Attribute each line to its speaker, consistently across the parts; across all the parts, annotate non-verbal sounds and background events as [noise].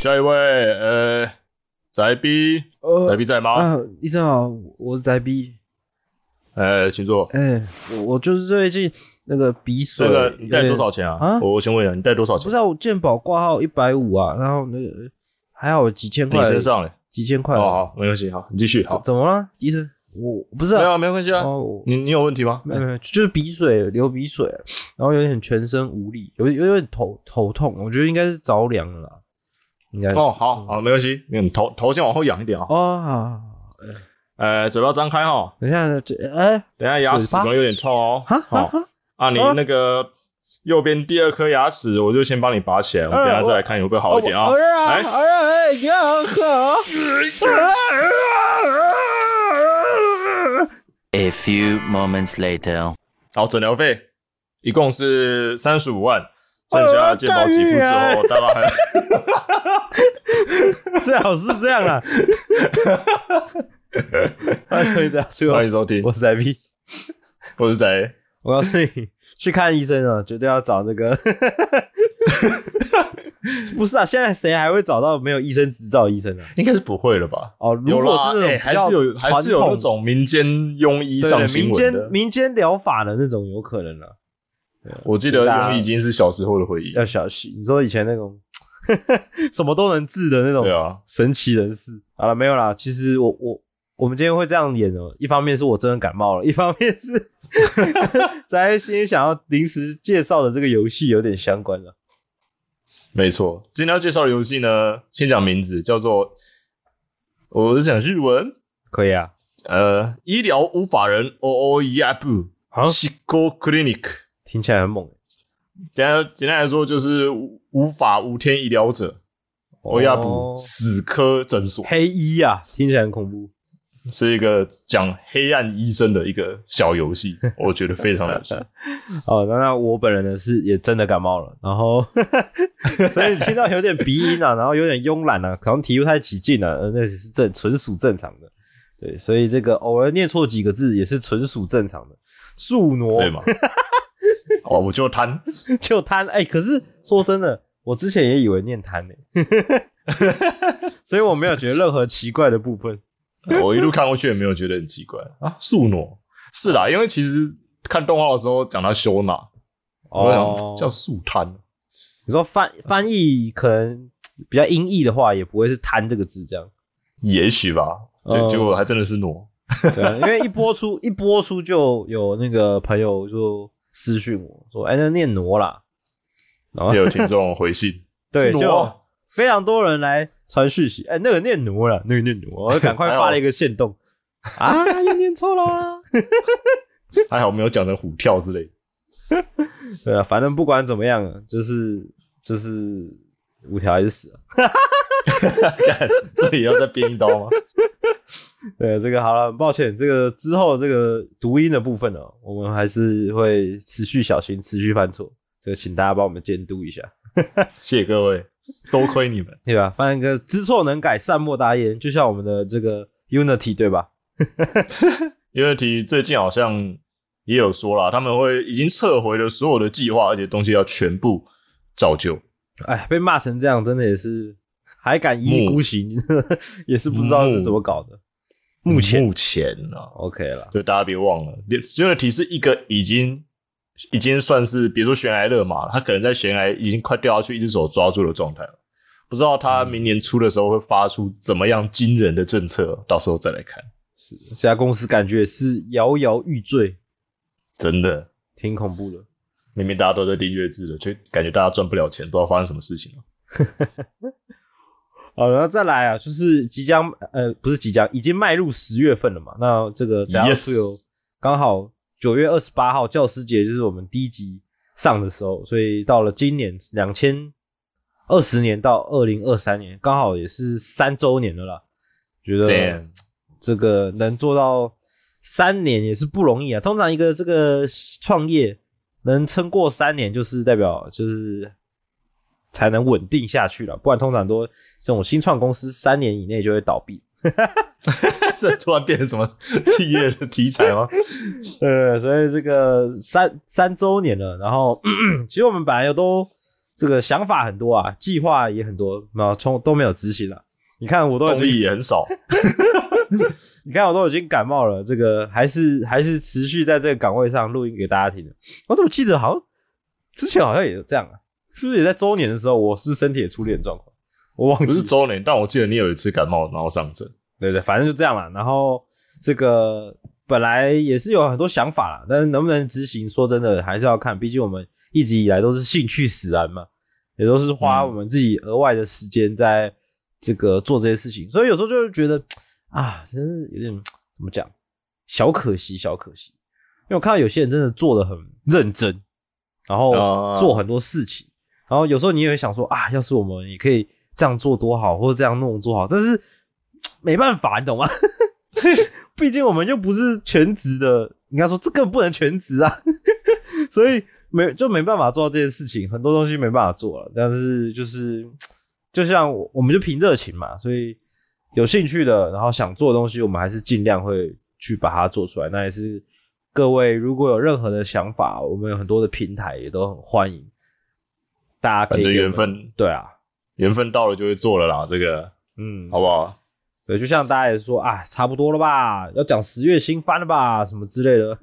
Speaker 1: 下一位，呃，宅 B，
Speaker 2: 呃
Speaker 1: 宅 B 在吗？
Speaker 2: 啊，医生好，我是宅 B。
Speaker 1: 哎，请坐。
Speaker 2: 哎、我我就是最近那个鼻水，
Speaker 1: 这个你带多少
Speaker 2: 有
Speaker 1: 钱啊？
Speaker 2: 啊
Speaker 1: 我我先问一下，你带多少钱
Speaker 2: 不知？道我健保挂号一百五啊，然后那个还好有几千块，
Speaker 1: 你身上嘞？
Speaker 2: 几千块。
Speaker 1: 哦，好，没关系，好，你继续。好，
Speaker 2: 怎怎么了，医生？我不是啊，
Speaker 1: 没有啊，没有关系啊。
Speaker 2: 哦，
Speaker 1: 你你有问题吗？
Speaker 2: 没有没有，就是鼻水流鼻水，然后有点全身无力，有有点头头痛，我觉得应该是着凉了啦，应该是
Speaker 1: 哦，好好，没关系。你头头先往后仰一点啊。
Speaker 2: 哦，好
Speaker 1: 呃，嘴巴张开哈，
Speaker 2: 等一下这哎
Speaker 1: 等一下牙齿可能有点痛哦。好啊，你
Speaker 2: 啊
Speaker 1: 那个右边第二颗牙齿，我就先帮你拔起来，我们等一下再来看有没有好一点啊。
Speaker 2: 哎哎呀哎呀好。
Speaker 3: A few moments later.
Speaker 1: 好，诊疗费一共是三十五万，剩下健保给付之后，大概还 [laughs]
Speaker 2: 最好是这样啊。[laughs] 欢迎这样说，
Speaker 1: 欢迎收听
Speaker 2: 我，是 IP。
Speaker 1: 我是谁？
Speaker 2: 我告诉你，[laughs] 去看医生啊，绝对要找那个。不是啊，现在谁还会找到没有医生执照的医生啊？
Speaker 1: 应该是不会了吧？
Speaker 2: 哦，如
Speaker 1: 有啦，
Speaker 2: 果是那
Speaker 1: 哎
Speaker 2: 种
Speaker 1: 还是有，还是有那种民间庸医上新
Speaker 2: 民间。民间疗法的那种，有可能啊，
Speaker 1: 我记得庸医已经是小时候的回忆。
Speaker 2: 要小心。你说以前那种 [laughs] 什么都能治的那种
Speaker 1: 对啊，
Speaker 2: 神奇人士，好了，没有啦。其实我我我们今天会这样演哦，一方面是我真的感冒了，一方面是 [laughs] 在心想要临时介绍的这个游戏有点相关了。
Speaker 1: 没错。今天要介绍的游戏呢，先讲名字，叫做我是讲日文，
Speaker 2: 可以啊，
Speaker 1: 呃，医疗无法人 O O E A B
Speaker 2: 好
Speaker 1: Psycho Clinic。
Speaker 2: 听起来很猛。
Speaker 1: 简单简单来说，就是无无法无天医疗者 E A B
Speaker 2: 哦
Speaker 1: 死科诊所，
Speaker 2: 黑医啊，听起来很恐怖。
Speaker 1: 是一个讲黑暗医生的一个小游戏，[laughs] 我觉得非常有趣。[laughs]
Speaker 2: 哦，那那我本人呢是也真的感冒了，然后 [laughs] 所以听到有点鼻音啊，然后有点慵懒啊，可能提不太起劲啊，呃那也是正纯属正常的。对，所以这个偶尔念错几个字也是纯属正常的。树挪
Speaker 1: 对吗？[laughs] 哦，我就贪，[laughs]
Speaker 2: 就贪，哎、可是说真的，我之前也以为念贪呢、[laughs] 所以我没有觉得任何奇怪的部分。
Speaker 1: 我一路看过去也没有觉得很奇怪啊。素挪是啦，因为其实看动画的时候讲他修纳，我
Speaker 2: 哦
Speaker 1: 想叫素贪，
Speaker 2: 你说翻翻译可能比较音译的话，也不会是贪这个字这样。
Speaker 1: 也许吧。结果还真的是挪，
Speaker 2: 对啊，因为一播出一播出就有那个朋友就私讯我说：“哎，那念挪啦。”然后
Speaker 1: 也有听众回信，[laughs]
Speaker 2: 对，就非常多人来传讯息，哎，那个念挪了，那个念挪，我就赶快发了一个线动 [laughs] 啊，又念错了啊。[laughs]
Speaker 1: 还好没有讲成虎跳之类的。
Speaker 2: 对啊，反正不管怎么样，就是就是五条还是死啊。
Speaker 1: 干，这里要再编一刀吗？[laughs]
Speaker 2: 对，这个好了，很抱歉，这个之后这个读音的部分呢，我们还是会持续小心，持续犯错，这个请大家帮我们监督一下，[laughs]
Speaker 1: 谢谢各位，多亏你们。
Speaker 2: 对吧？反正个知错能改，善莫大焉，就像我们的这个 Unity 对吧？[laughs]
Speaker 1: Unity 最近好像也有说了，他们会已经撤回了所有的计划，而且东西要全部照旧。
Speaker 2: 哎，被骂成这样，真的也是还敢一意孤行，也是不知道是怎么搞的。目前
Speaker 1: 目前啊
Speaker 2: ，OK 了，
Speaker 1: 就大家别忘了，Unity 是一个已经已经算是，比如说悬崖勒马了，他可能在悬崖已经快掉下去，一只手抓住的状态了。不知道他明年初的时候会发出怎么样惊人的政策，到时候再来看。
Speaker 2: 是这家公司感觉是摇摇欲坠，
Speaker 1: 真的，
Speaker 2: 挺恐怖的。
Speaker 1: 明明大家都在订阅制的，却感觉大家赚不了钱，不知道发生什么事情了。[laughs]
Speaker 2: 好，然后再来啊，就是即将呃，不是即将，已经迈入十月份了嘛。那这个假如
Speaker 1: Yes
Speaker 2: 是有刚好九月二十八号教师节，就是我们第一集上的时候，所以到了今年两千二十年到二零二三年，刚好也是三周年了啦。觉得这个能做到三年也是不容易啊。通常一个这个创业能撑过三年，就是代表就是才能稳定下去了，不然通常都这种新创公司三年以内就会倒闭。[laughs]
Speaker 1: 这突然变成什么企业的题材吗？[laughs]
Speaker 2: 对，所以这个三三周年了，然后 [clears throat] 其实我们本来有都这个想法很多啊，计划也很多，没有从都没有执行了。你看我都已
Speaker 1: 动力
Speaker 2: 经，
Speaker 1: 也很少。[laughs]
Speaker 2: 你看我都已经感冒了，这个还是还是持续在这个岗位上录音给大家听的。我怎么记得好像之前好像也有这样啊？是不是也在周年的时候，我是身体也出了点状况？我忘
Speaker 1: 不
Speaker 2: 记不
Speaker 1: 是周年，但我记得你有一次感冒，然后上阵。
Speaker 2: 对对，反正就这样了。然后这个本来也是有很多想法啦，但是能不能执行，说真的还是要看，毕竟我们一直以来都是兴趣使然嘛，也都是花我们自己额外的时间在这个做这些事情，所以有时候就会觉得啊，真是有点怎么讲，小可惜，小可惜。因为我看到有些人真的做的很认真，然后
Speaker 1: 啊
Speaker 2: 做很多事情，然后有时候你也会想说啊，要是我们也可以这样做多好，或者这样弄多好，但是 [tsk] 没办法，你懂吗？[laughs] 毕竟我们又不是全职的，应该说这更不能全职啊，[laughs] 所以没就没办法做到这件事情，很多东西没办法做了。但是就是 [tsk] 就像我我们就凭热情嘛，所以有兴趣的，然后想做的东西，我们还是尽量会去把它做出来。那也是各位如果有任何的想法，我们有很多的平台也都很欢迎，大家可
Speaker 1: 反正
Speaker 2: 以给我们
Speaker 1: 缘分，
Speaker 2: 对啊，
Speaker 1: 缘分到了就会做了啦。这个
Speaker 2: 嗯，
Speaker 1: 好不好？
Speaker 2: 对，就像大家也说啊，差不多了吧，要讲十月新番了吧，什么之类的，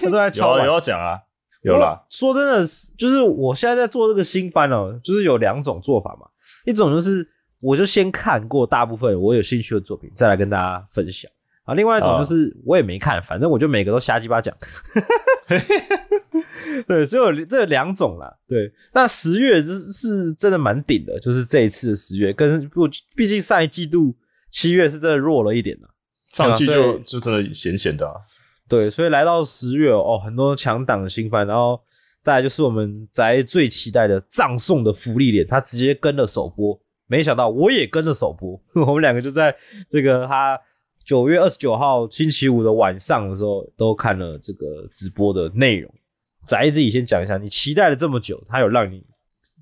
Speaker 2: 他 [laughs] 都在
Speaker 1: 有
Speaker 2: 敲
Speaker 1: 有要讲啊，有啦。
Speaker 2: 说真的，就是我现在在做这个新番哦，就是有两种做法嘛，一种就是我就先看过大部分我有兴趣的作品，再来跟大家分享啊。另外一种就是我也没看，反正我就每个都瞎鸡巴讲。[laughs] [laughs] 对，所以有这两种啦。对，那十月是是真的蛮顶的，就是这一次的十月，跟不毕竟上一季度七月是真的弱了一点啦。
Speaker 1: 上季就就真的闲闲的啊。
Speaker 2: 对，所以来到十月哦，很多强档的新番，然后再来就是我们宅最期待的葬送的福利脸，他直接跟了首播，没想到我也跟了首播，[laughs] 我们两个就在这个他九月二十九号星期五的晚上的时候都看了这个直播的内容。宅自己先讲一下，你期待了这么久，他有让你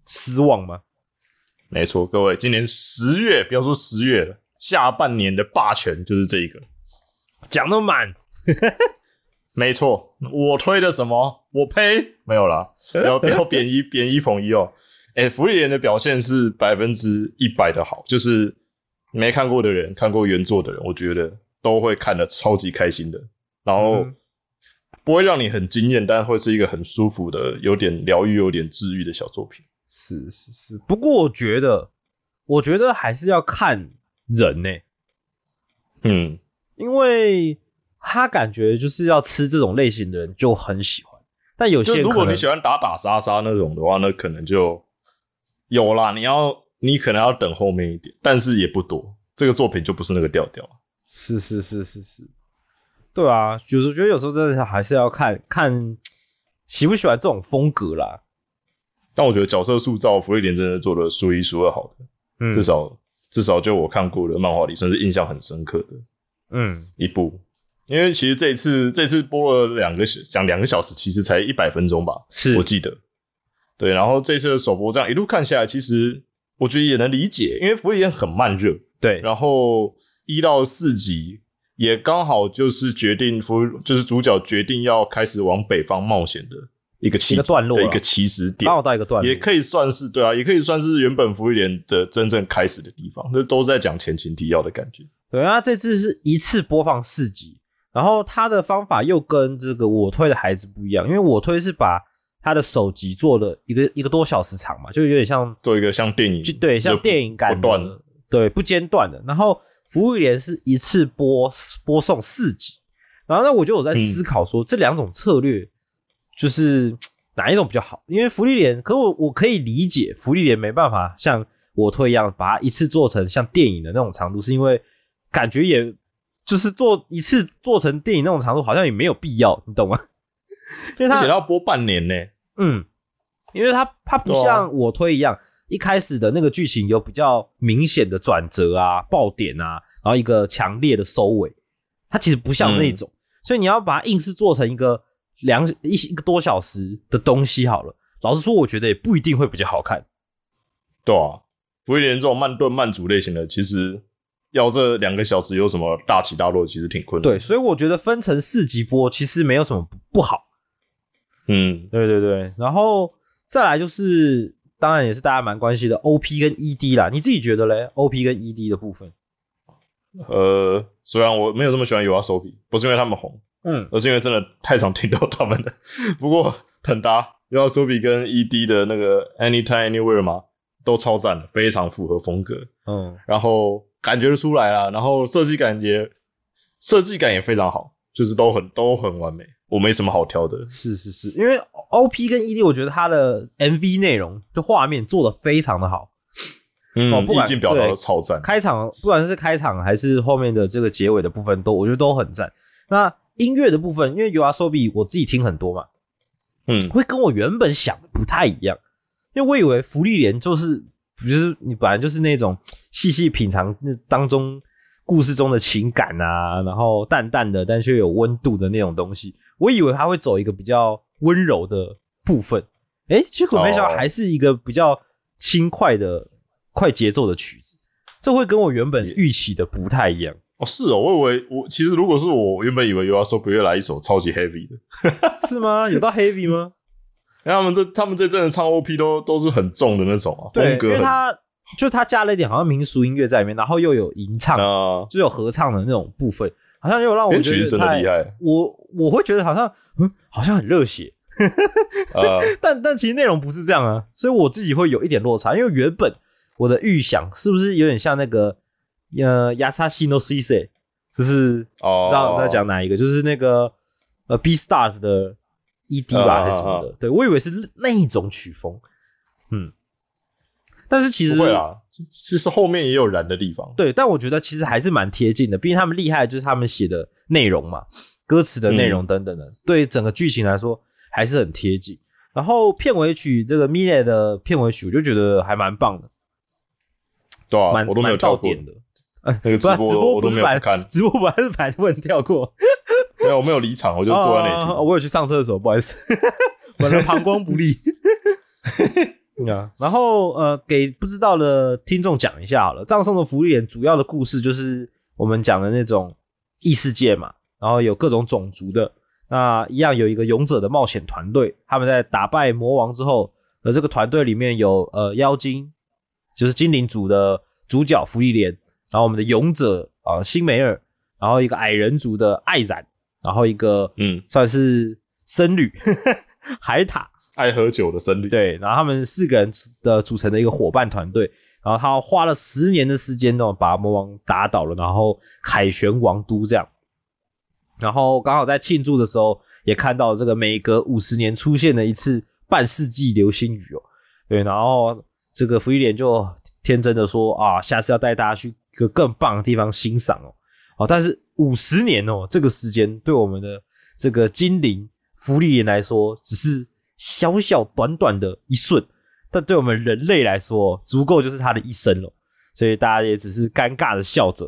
Speaker 2: 失望吗？
Speaker 1: 没错，各位，今年十月，不要说十月了，下半年的霸权就是这一个。
Speaker 2: 讲那么满，[laughs]
Speaker 1: 没错，我推的什么？我呸，没有啦，不要 [laughs] 不要贬一贬一捧一哦。哎、福利人的表现是百分之一百的好，就是没看过的人，看过原作的人，我觉得都会看得超级开心的。然后
Speaker 2: 嗯
Speaker 1: 不会让你很惊艳，但会是一个很舒服的、有点疗愈、有点治愈的小作品。
Speaker 2: 是是是，不过我觉得，我觉得还是要看人呢、
Speaker 1: 嗯，
Speaker 2: 因为他感觉就是要吃这种类型的人就很喜欢，但有些
Speaker 1: 如果你喜欢打打杀杀那种的话，那可能就有啦。你要你可能要等后面一点，但是也不多。这个作品就不是那个调调。
Speaker 2: 是是是是是，对啊，就是我觉得有时候真的还是要看看喜不喜欢这种风格啦。
Speaker 1: 但我觉得角色塑造福利莲真的做的数一数二好的，
Speaker 2: 嗯
Speaker 1: 至少至少就我看过的漫画里，算是印象很深刻的
Speaker 2: 嗯
Speaker 1: 一部。因为其实这一次这次播了两个小讲两个小时，其实才一百分钟吧，
Speaker 2: 是
Speaker 1: 我记得。对，然后这次的首播这样一路看下来，其实我觉得也能理解，因为福利莲很慢热，
Speaker 2: 对，
Speaker 1: 然后一到四集也刚好就是决定福，就是主角决定要开始往北方冒险的一个起
Speaker 2: 一个段落
Speaker 1: 一个起始点
Speaker 2: 刚，好到一个段落，
Speaker 1: 也可以算是对啊，也可以算是原本福利连的真正开始的地方，这都是在讲前情提要的感觉。
Speaker 2: 对啊，这次是一次播放四集，然后他的方法又跟这个我推的孩子不一样，因为我推是把他的首集做了一个一个多小时长嘛，就有点像
Speaker 1: 做一个像电影，
Speaker 2: 就对像电影感
Speaker 1: 不断
Speaker 2: 的，对不间断的。然后服务员是一次播播送四集，然后呢，我就有在思考说、这两种策略就是 [tsk] 哪一种比较好？因为福利连，可我我可以理解福利连没办法像我推一样把它一次做成像电影的那种长度，是因为感觉也就是做一次做成电影那种长度，好像也没有必要，你懂吗？[laughs] 因为它
Speaker 1: 要播半年呢。
Speaker 2: 嗯，因为它它不像我推一样，一开始的那个剧情有比较明显的转折啊、爆点啊，然后一个强烈的收尾，它其实不像那种，所以你要把它硬是做成一个两一一个多小时的东西好了。老实说，我觉得也不一定会比较好看。
Speaker 1: 对啊，福利连这种慢炖慢煮类型的，其实要这两个小时有什么大起大落，其实挺困难。
Speaker 2: 对，，所以我觉得分成四集播其实没有什么不不好。
Speaker 1: 嗯，
Speaker 2: 对对对，然后再来就是，当然也是大家蛮关心的 OP 跟 ED 啦。你自己觉得嘞？OP 跟 ED 的部分，
Speaker 1: 呃，虽然我没有这么喜欢 U R S O P，不是因为他们红，
Speaker 2: 嗯，
Speaker 1: 而是因为真的太常听到他们的。[laughs] 不过很搭 U R S O P 跟 E D 的那个 Anytime Anywhere 嘛，都超赞的，非常符合风格。
Speaker 2: 嗯，
Speaker 1: 然后感觉出来啦，然后设计感也设计感也非常好，就是都很都很完美，我没什么好挑的。
Speaker 2: 是是是，因为 OP 跟 ED，我觉得它的 MV 内容就画面做的非常的好，
Speaker 1: 嗯
Speaker 2: 哦不管
Speaker 1: 意境表达
Speaker 2: 对
Speaker 1: 的超赞。
Speaker 2: 开场不管是开场还是后面的这个结尾的部分，都我觉得都很赞。那音乐的部分，因为 U R S O B 我自己听很多嘛，
Speaker 1: 嗯，
Speaker 2: 会跟我原本想的不太一样，因为我以为福利莲就是，就是你本来就是那种细细品尝那当中故事中的情感啊，然后淡淡的但却有温度的那种东西，我以为他会走一个比较温柔的部分，哎，结果没想到
Speaker 1: 哦
Speaker 2: 还是一个比较轻快的快节奏的曲子，这会跟我原本预期的不太一样。
Speaker 1: 哦是哦，我以为我其实如果是我，原本以为 U R S O P 会来一首超级 heavy 的，[laughs]
Speaker 2: 是吗？有到 heavy 吗？
Speaker 1: 因 [laughs] 为他们这他们这阵的唱 O P 都都是很重的那种啊，
Speaker 2: 对，
Speaker 1: 风格很
Speaker 2: 因为他就他加了一点好像民俗音乐在里面，然后又有吟唱，
Speaker 1: 啊，
Speaker 2: 就有合唱的那种部分，好像又让我觉得太
Speaker 1: 厉害。
Speaker 2: 我我会觉得好像嗯，好像很热血，
Speaker 1: 呃 [laughs] [laughs]
Speaker 2: 但但其实内容不是这样啊，所以我自己会有一点落差，因为原本我的预想是不是有点像那个呃亚萨西诺 C C，就是
Speaker 1: 哦，
Speaker 2: 知道我在讲哪一个，就是那个呃 B Stars 的 ED 吧、
Speaker 1: 啊
Speaker 2: 还是什么的，对我以为是那一种曲风，嗯，但是其实
Speaker 1: 不会啦，其实后面也有燃的地方。
Speaker 2: 对，但我觉得其实还是蛮贴近的，毕竟他们厉害的就是他们写的内容嘛，歌词的内容等等的，对整个剧情来说还是很贴近。然后片尾曲这个 m i l e 的片尾曲，我就觉得还蛮棒的，
Speaker 1: 对啊
Speaker 2: 蛮，
Speaker 1: 我都没有
Speaker 2: 到
Speaker 1: 跳过
Speaker 2: 点的。呃，[laughs]
Speaker 1: 那个 [laughs]
Speaker 2: 直
Speaker 1: 直播我都 [laughs]
Speaker 2: 播不是
Speaker 1: 看
Speaker 2: 直播本来是本来就不能跳过，
Speaker 1: 没有，我没有离场，我就坐在那里
Speaker 2: 我有去上厕所，不好意思，我的膀胱不利。啊，然后呃，给不知道的听众讲一下好了。葬送的福利脸主要的故事就是我们讲的那种异世界嘛，然后有各种种族的，那一样有一个勇者的冒险团队，他们在打败魔王之后，呃，这个团队里面有呃妖精，就是精灵族的主角芙莉莲，然后我们的勇者啊、辛梅尔，然后一个矮人族的艾然，然后一个
Speaker 1: 嗯，
Speaker 2: 算是僧侣海塔，[laughs]
Speaker 1: 爱喝酒的僧侣，
Speaker 2: 对，然后他们四个人的组成的一个伙伴团队，然后他花了十年的时间呢，把魔王打倒了，然后凯旋王都这样。然后刚好在庆祝的时候，也看到这个每隔五十年出现的一次半世纪流星雨哦，对，然后这个福利莲就天真的说啊，下次要带大家去一个更棒的地方欣赏哦，哦，但是五十年哦，这个时间对我们的这个精灵福利莲来说，只是小小短短的一瞬，但对我们人类来说，足够就是他的一生了。所以大家也只是尴尬的笑着、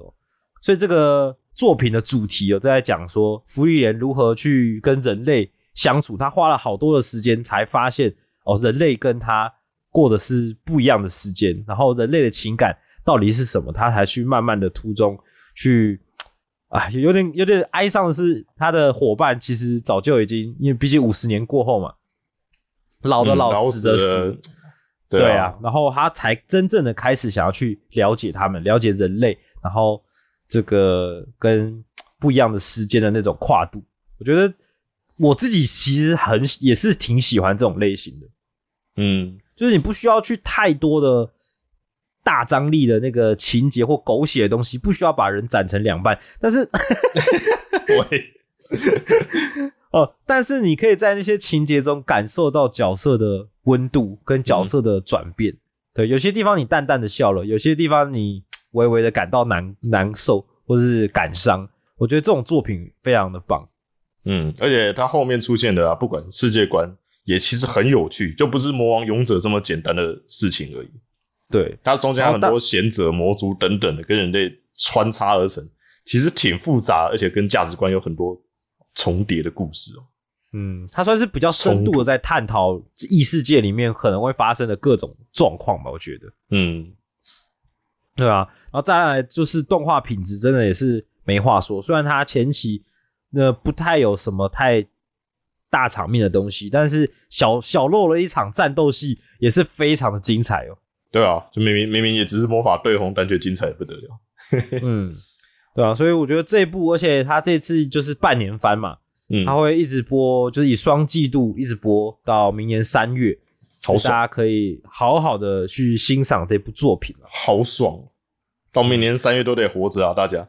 Speaker 2: 所以这个作品的主题哦，在讲说福利莲如何去跟人类相处。他花了好多的时间才发现哦，人类跟他过的是不一样的时间，然后人类的情感到底是什么，他才去慢慢的途中去。啊，有点有点哀伤的是，他的伙伴其实早就已经，因为毕竟五十年过后嘛，老的
Speaker 1: 嗯
Speaker 2: 老，
Speaker 1: 老
Speaker 2: 死的死
Speaker 1: 了，，
Speaker 2: 对
Speaker 1: 对
Speaker 2: 啊，，然后他才真正的开始想要去了解他们，了解人类，然后这个跟不一样的时间的那种跨度，我觉得我自己其实很也是挺喜欢这种类型的，
Speaker 1: 嗯，
Speaker 2: 就是你不需要去太多的大张力的那个情节或狗血的东西，不需要把人斩成两半，但是 [laughs]
Speaker 1: 喂，[laughs]
Speaker 2: 哦，但是你可以在那些情节中感受到角色的温度跟角色的转变。对，有些地方你淡淡的笑了，有些地方你微微的感到难难受或是感伤。我觉得这种作品非常的棒。
Speaker 1: 嗯，而且它后面出现的啊，不管世界观也其实很有趣，就不是魔王勇者这么简单的事情而已。
Speaker 2: 对，
Speaker 1: 它中间有很多贤者、魔族等等的跟人类穿插而成，其实挺复杂，而且跟价值观有很多重叠的故事哦。
Speaker 2: 嗯，它算是比较深度的在探讨异世界里面可能会发生的各种状况吧，我觉得。
Speaker 1: 嗯，
Speaker 2: 对啊，然后再来就是动画品质真的也是没话说，虽然它前期那不太有什么太大场面的东西，但是小小露了一场战斗戏也是非常的精彩哦。
Speaker 1: 对啊，就明明明明也只是魔法对红，但却精彩得不得了。[laughs]
Speaker 2: 嗯，对啊，所以我觉得这一部，而且它这次就是半年番嘛，
Speaker 1: 嗯，
Speaker 2: 它会一直播，就是以双季度一直播到明年三月，
Speaker 1: 好爽，
Speaker 2: 大家可以好好的去欣赏这部作品啊。
Speaker 1: 好爽！到明年三月都得活着啊，大家。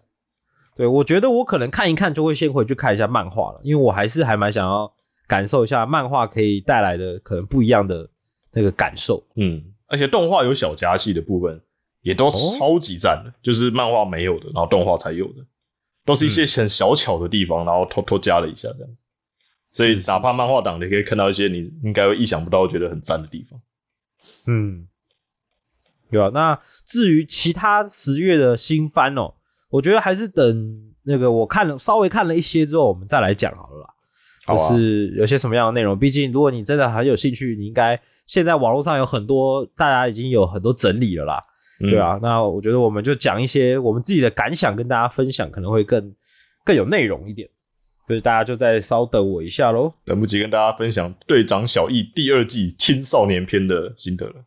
Speaker 2: 对，我觉得我可能看一看就会先回去看一下漫画了，因为我还是还蛮想要感受一下漫画可以带来的可能不一样的那个感受。
Speaker 1: 嗯，而且动画有小加戏的部分，也都超级赞的，就是漫画没有的，然后动画才有的，都是一些很小巧的地方，然后偷偷加了一下这样子。所以哪怕漫画党，你可以看到一些你应该会意想不到、觉得很赞的地方。
Speaker 2: 嗯，对啊。那至于其他十月的新番哦，我觉得还是等那个我看了稍微看了一些之后，我们再来讲好了啦。
Speaker 1: 啊
Speaker 2: 就是有些什么样的内容，毕竟如果你真的很有兴趣，你应该现在网络上有很多，大家已经有很多整理了啦。
Speaker 1: 嗯
Speaker 2: 对，啊，那我觉得我们就讲一些我们自己的感想跟大家分享，可能会更更有内容一点。所以大家就再稍等我一下喽。
Speaker 1: 等不及跟大家分享《队长小易》第二季青少年篇的心得了。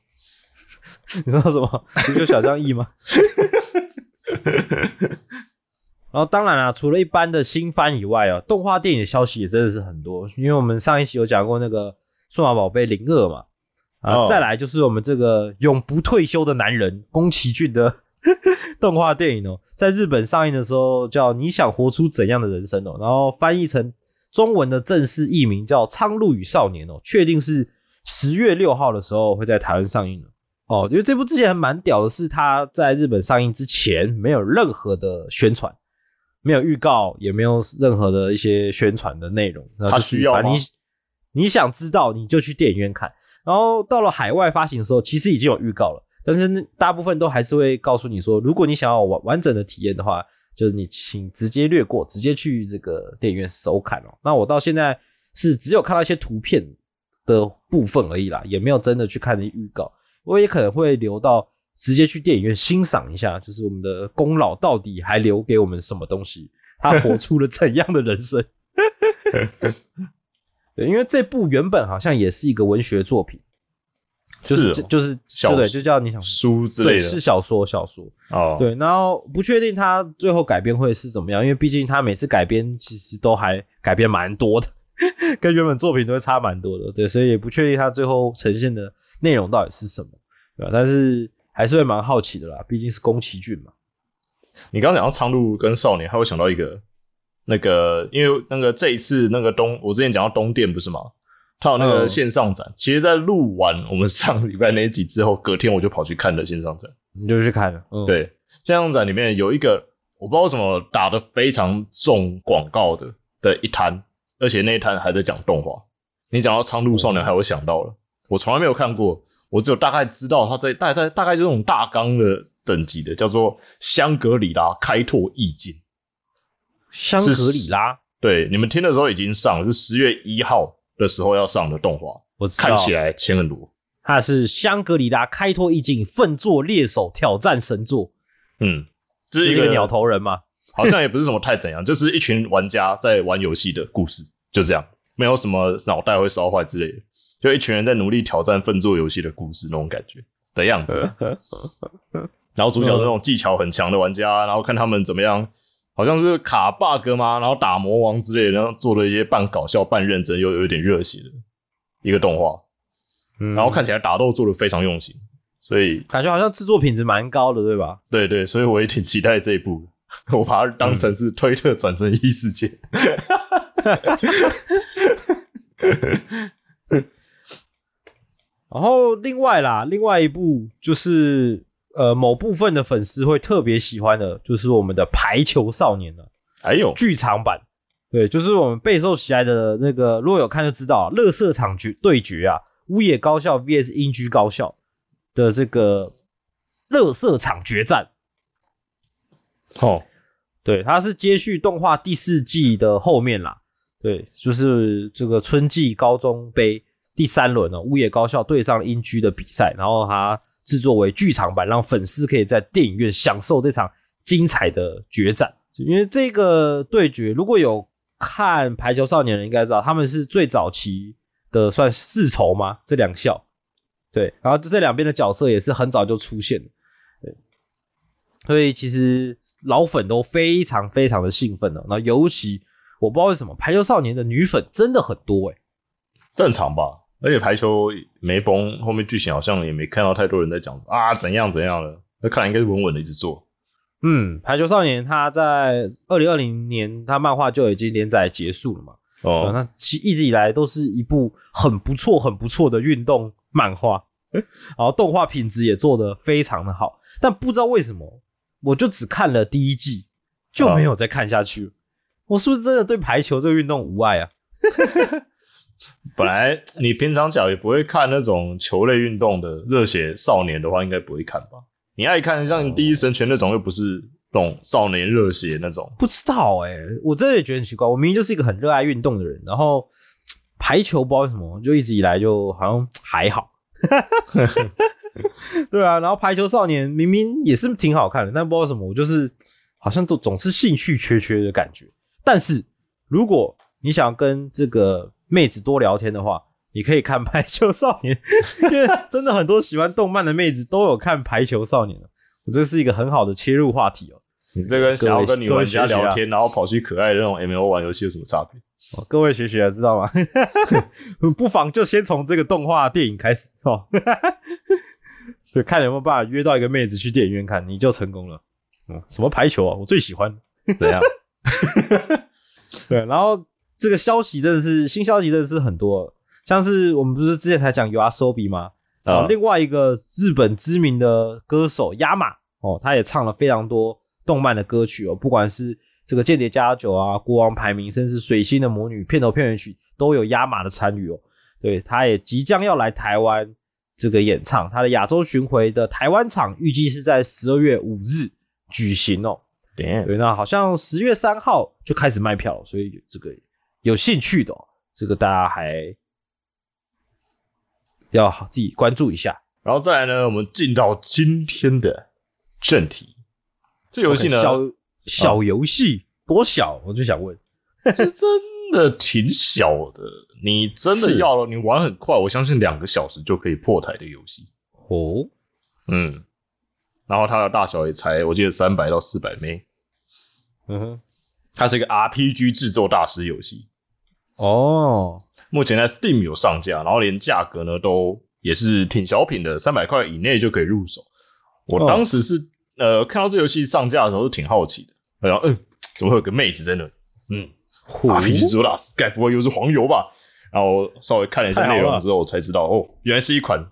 Speaker 1: [laughs]
Speaker 2: 你知道什么？足球小将翼吗？[laughs] 然后当然啦，除了一般的新番以外啊，动画电影的消息也真的是很多。因为我们上一期有讲过那个《数码宝贝零二》嘛，再来就是我们这个永不退休的男人宫崎骏的 [laughs] 动画电影哦，在日本上映的时候叫《你想活出怎样的人生》哦，然后翻译成中文的正式译名叫《苍鹭与少年》哦，确定是十月六号的时候会在台湾上映的。哦，因为这部之前还蛮屌的是，它在日本上映之前没有任何的宣传，没有预告，也没有任何的一些宣传的内容。然后
Speaker 1: 它
Speaker 2: 就是
Speaker 1: 需要吗
Speaker 2: 你你想知道，你就去电影院看。然后到了海外发行的时候，其实已经有预告了，但是大部分都还是会告诉你说，如果你想要完完整的体验的话，就是你请直接略过，直接去这个电影院收看哦。那我到现在是只有看到一些图片的部分而已啦，也没有真的去看预告。我也可能会留到直接去电影院欣赏一下，就是我们的功劳到底还留给我们什么东西，他活出了怎样的人生？[laughs] 对，因为这部原本好像也是一个文学作品，就是
Speaker 1: 是哦
Speaker 2: 就是
Speaker 1: 小
Speaker 2: 对对，就叫你想
Speaker 1: 书之类
Speaker 2: 对，
Speaker 1: 的
Speaker 2: 是小说小说。
Speaker 1: 哦，，
Speaker 2: 对，然后不确定他最后改编会是怎么样，因为毕竟他每次改编其实都还改编蛮多的，跟原本作品都会差蛮多的。对，所以也不确定他最后呈现的内容到底是什么，对吧？但是还是会蛮好奇的啦，毕竟是宫崎骏嘛。
Speaker 1: 你刚刚讲到苍鹭跟少年，还会想到一个那个，因为那个这一次那个东，我之前讲到东电不是吗？他有那个
Speaker 2: 嗯
Speaker 1: 线上展，其实，在录完我们上礼拜那一集之后，隔天我就跑去看了线上展。
Speaker 2: 你就去看了，嗯，，
Speaker 1: 对，线上展里面有一个我不知道为什么打的非常重广告的的一摊，而且那一摊还在讲动画。你讲到苍鹭少年，还有想到了，我从来没有看过，我只有大概知道它在大概大概就那种大纲的等级的，叫做香格里拉开拓意境。
Speaker 2: 香格里拉，
Speaker 1: 对，你们听的时候已经上了，是十月一号的时候要上的动画，
Speaker 2: 我知道
Speaker 1: 看起来钱很多。
Speaker 2: 它是香格里拉开拓意境，奋作猎手挑战神作，
Speaker 1: 嗯，这
Speaker 2: 就是是
Speaker 1: 一个
Speaker 2: 一个鸟，头人嘛。[laughs]
Speaker 1: 好像也不是什么太怎样，就是一群玩家在玩游戏的故事，就这样，没有什么脑袋会烧坏之类的，就一群人在努力挑战奋作游戏的故事那种感觉的样子。[laughs] 然后主角是那种技巧很强的玩家，然后看他们怎么样，好像是卡 bug 吗？然后打魔王之类的，然后做了一些半搞笑、半认真又有一点热血的一个动画。
Speaker 2: 嗯
Speaker 1: 然后看起来打斗做的非常用心，所以
Speaker 2: 感觉好像制作品质蛮高的，对吧？
Speaker 1: 对对，所以我也挺期待这一部。[laughs] 我把它当成是推特转身异世界。[laughs]
Speaker 2: 然后另外啦，另外一部就是呃某部分的粉丝会特别喜欢的，就是我们的《排球少年》了，
Speaker 1: 还有
Speaker 2: 剧场版。对，就是我们备受喜爱的那个，如果有看就知道，乐色场决对决啊，乌野高校 VS 英居高校的这个乐色场决战。
Speaker 1: 哦，
Speaker 2: 对，它是接续动画第四季的后面啦。对，就是这个春季高中杯第三轮哦，乌野高校对上英居的比赛，然后它制作为剧场版，让粉丝可以在电影院享受这场精彩的决战。因为这个对决，如果有看《排球少年》的应该知道，他们是最早期的算世仇吗？这两校，对，然后这两边的角色也是很早就出现了，对，所以其实老粉都非常非常的兴奋了。那尤其我不知道为什么《排球少年》的女粉真的很多诶、
Speaker 1: 正常吧。而且排球没崩，后面剧情好像也没看到太多人在讲啊怎样怎样了。那看来应该是稳稳的一直做。
Speaker 2: 嗯，《排球少年》他在二零二零年他漫画就已经连载结束了嘛，
Speaker 1: 哦，
Speaker 2: 那其一直以来都是一部很不错、很不错的运动漫画，[laughs] 然后动画品质也做得非常的好，但不知道为什么，我就只看了第一季，就没有再看下去了。我是不是真的对排球这个运动无爱啊？[laughs] [laughs]
Speaker 1: 本来你平常脚也不会看那种球类运动的热血少年的话，应该不会看吧？你爱看像第一神拳那种，又不是那种少年热血那种。
Speaker 2: 不知道哎、我真的也觉得很奇怪。我明明就是一个很热爱运动的人，然后排球不知道为什么，就一直以来就好像还好。[laughs] 对啊，然后排球少年明明也是挺好看的，但不知道什么，我就是好像都总是兴趣缺缺的感觉。但是如果你想跟这个妹子多聊天的话，你可以看《排球少年》，[laughs] 因为真的很多喜欢动漫的妹子都有看《排球少年》我这是一个很好的切入话题哦。
Speaker 1: 你这跟想要跟女玩家聊天，然后跑去可爱的那种 M O 玩游戏有什么差别？
Speaker 2: 哦，各位学学啊，知道吗？[laughs] 不妨就先从这个动画电影开始哦，[laughs] 对，看有没有办法约到一个妹子去电影院看，你就成功了。嗯，什么排球啊，我最喜欢。
Speaker 1: 怎样？
Speaker 2: 对，然后这个消息真的是新消息，真的是很多，像是我们不是之前才讲 u a s o b i 吗？啊、
Speaker 1: 啊
Speaker 2: 另外一个日本知名的歌手亚马哦，他也唱了非常多动漫的歌曲哦，不管是这个《间谍加九》啊、《国王排名》，甚至《水星的魔女》片头片尾曲都有亚马的参与哦。对，他也即将要来台湾这个演唱，他的亚洲巡回的台湾场预计是在十二月五日举行哦。对，那好像十月三号就开始卖票，所以这个有兴趣的、哦，这个大家还要好自己关注一下。
Speaker 1: 然后再来呢，我们进到今天的正题。这游戏呢，
Speaker 2: 小小游戏多小？我就想问，[laughs]
Speaker 1: 是真的挺小的。你真的
Speaker 2: 是
Speaker 1: 要你玩很快，我相信两个小时就可以破台的游戏。
Speaker 2: 哦，
Speaker 1: 嗯，然后它的大小也才我记得三百到四百枚
Speaker 2: 嗯哼，
Speaker 1: 它是一个 RPG 制作大师游戏。
Speaker 2: 哦，
Speaker 1: 目前在 Steam 有上架，然后连价格呢都也是挺小品的，三百块以内就可以入手。我
Speaker 2: 哦
Speaker 1: 当时是、呃看到这游戏上架的时候是挺好奇的，然后嗯，怎么会有个妹子在那里？嗯
Speaker 2: 嚯
Speaker 1: ，RPG 制作大师，该不会又是黄油吧？然后稍微看了一下内容之后，才知道哦，原来是一款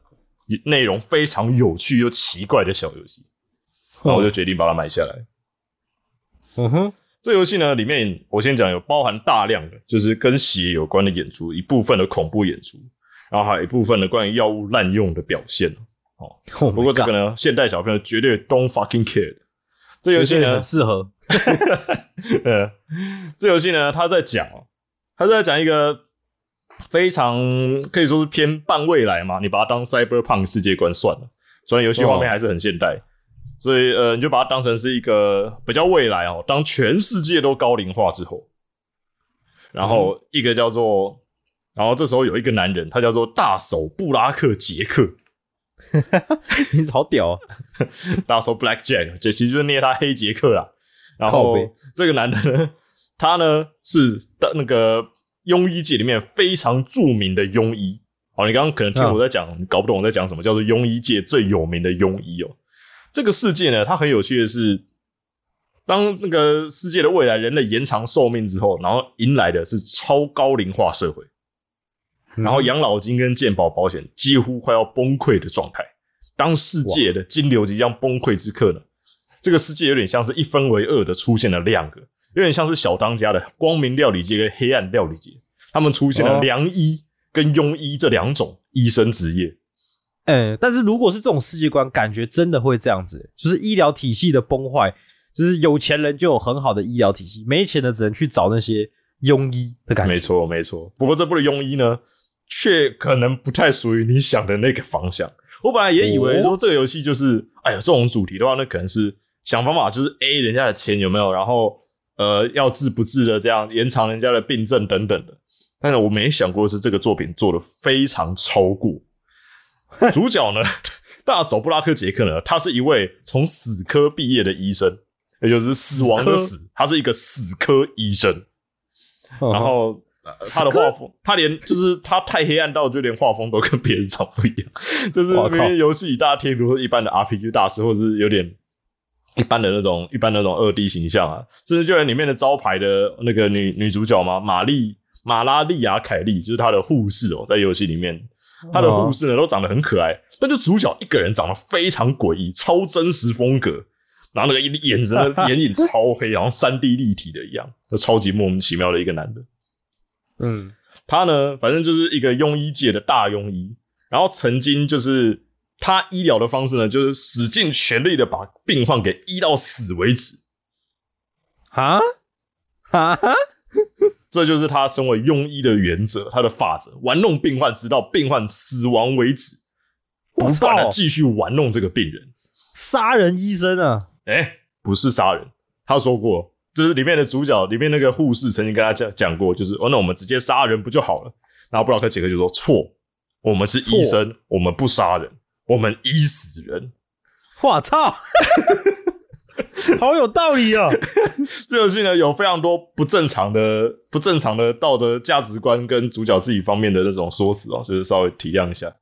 Speaker 1: 内容非常有趣又奇怪的小游戏。然后我就决定把它买下来。
Speaker 2: 嗯哼，
Speaker 1: 这游戏呢，里面我先讲有包含大量的就是跟血有关的演出，一部分的恐怖演出，然后还有一部分的关于药物滥用的表现。[laughs]
Speaker 2: 不
Speaker 1: 不过这个呢，现代小朋友绝对 don't fucking care 的。这游戏呢
Speaker 2: 很，适合，[laughs]
Speaker 1: 呃，这游戏呢，他在讲哦，他在讲一个非常可以说是偏半未来嘛，你把它当 cyberpunk 世界观算了。虽然游戏画面还是很现代，所以呃，你就把它当成是一个比较未来哦。当全世界都高龄化之后，然后一个叫做，然后这时候有一个男人，他叫做大手布拉克杰克，[laughs]
Speaker 2: 名字好屌啊！[laughs]
Speaker 1: 大手 Black Jack，这其实就是捏他黑杰克啦。然后这个男的呢，他呢是的那个庸医界里面非常著名的庸医。哦，你刚刚可能听我在讲，你搞不懂我在讲什么，叫做庸医界最有名的庸医哦。这个世界呢，它很有趣的是，当那个世界的未来人类延长寿命之后，然后迎来的是超高龄化社会，然后养老金跟健保保险几乎快要崩溃的状态。当世界的金流即将崩溃之刻呢，这个世界有点像是一分为二的出现了两个，有点像是小当家的光明料理界跟黑暗料理界，他们出现了
Speaker 2: 哦
Speaker 1: 良医跟庸医这两种医生职业。
Speaker 2: 嗯，但是如果是这种世界观，感觉真的会这样子，就是医疗体系的崩坏，就是有钱人就有很好的医疗体系，没钱的只能去找那些庸医的感觉。
Speaker 1: 没，错，没错。不过这部的庸医呢，却可能不太属于你想的那个方向。我本来也以为说这个游戏就是，哎呀，这种主题的话，那可能是想方法就是 A 人家的钱有没有，然后呃要治不治的这样延长人家的病症等等的。但是我没想过是这个作品做的非常超过。[laughs] 主角呢，[laughs] 大手布拉克杰克呢，他是一位从死科毕业的医生，也就是死亡的死，他是一个死科医生。
Speaker 2: 嗯
Speaker 1: 然后、呃他的画风，他连就是他太黑暗到就连画风都跟别人长不一样，[laughs] 就是
Speaker 2: 哇靠。
Speaker 1: 明明游戏里大家贴如一般的 RPG 大师，或者是有点一般的那种一般的那种二 D 形象啊，甚至就连里面的招牌的那个女女主角嘛，玛丽马拉利亚凯莉，就是她的护士哦，在游戏里面。她的护士呢都长得很可爱，但就主角一个人长得非常诡异，超真实风格，然后那个眼神的 [laughs] 眼影超黑，好像三 D 立体的一样，就超级莫名其妙的一个男的。
Speaker 2: 嗯，
Speaker 1: 他呢，反正就是一个庸医界的大庸医，然后曾经就是他医疗的方式呢，就是使尽全力的把病患给医到死为止，
Speaker 2: 哈？哈，
Speaker 1: 这就是他身为庸医的原则，他的法则，玩弄病患直到病患死亡为止，不断的继续玩弄这个病人。
Speaker 2: 杀人医生啊，
Speaker 1: 哎、不是杀人，他说过，就是里面的主角，里面那个护士曾经跟他讲讲过，就是哦，那我们直接杀人不就好了？然后布劳克杰克就说错，我们是医生，我们不杀人，我们医死人。
Speaker 2: 我操，[laughs] 好有道理啊！[laughs]
Speaker 1: 这游戏呢有非常多不正常的、不正常的道德价值观跟主角自己方面的那种说辞哦，就是稍微体谅一下。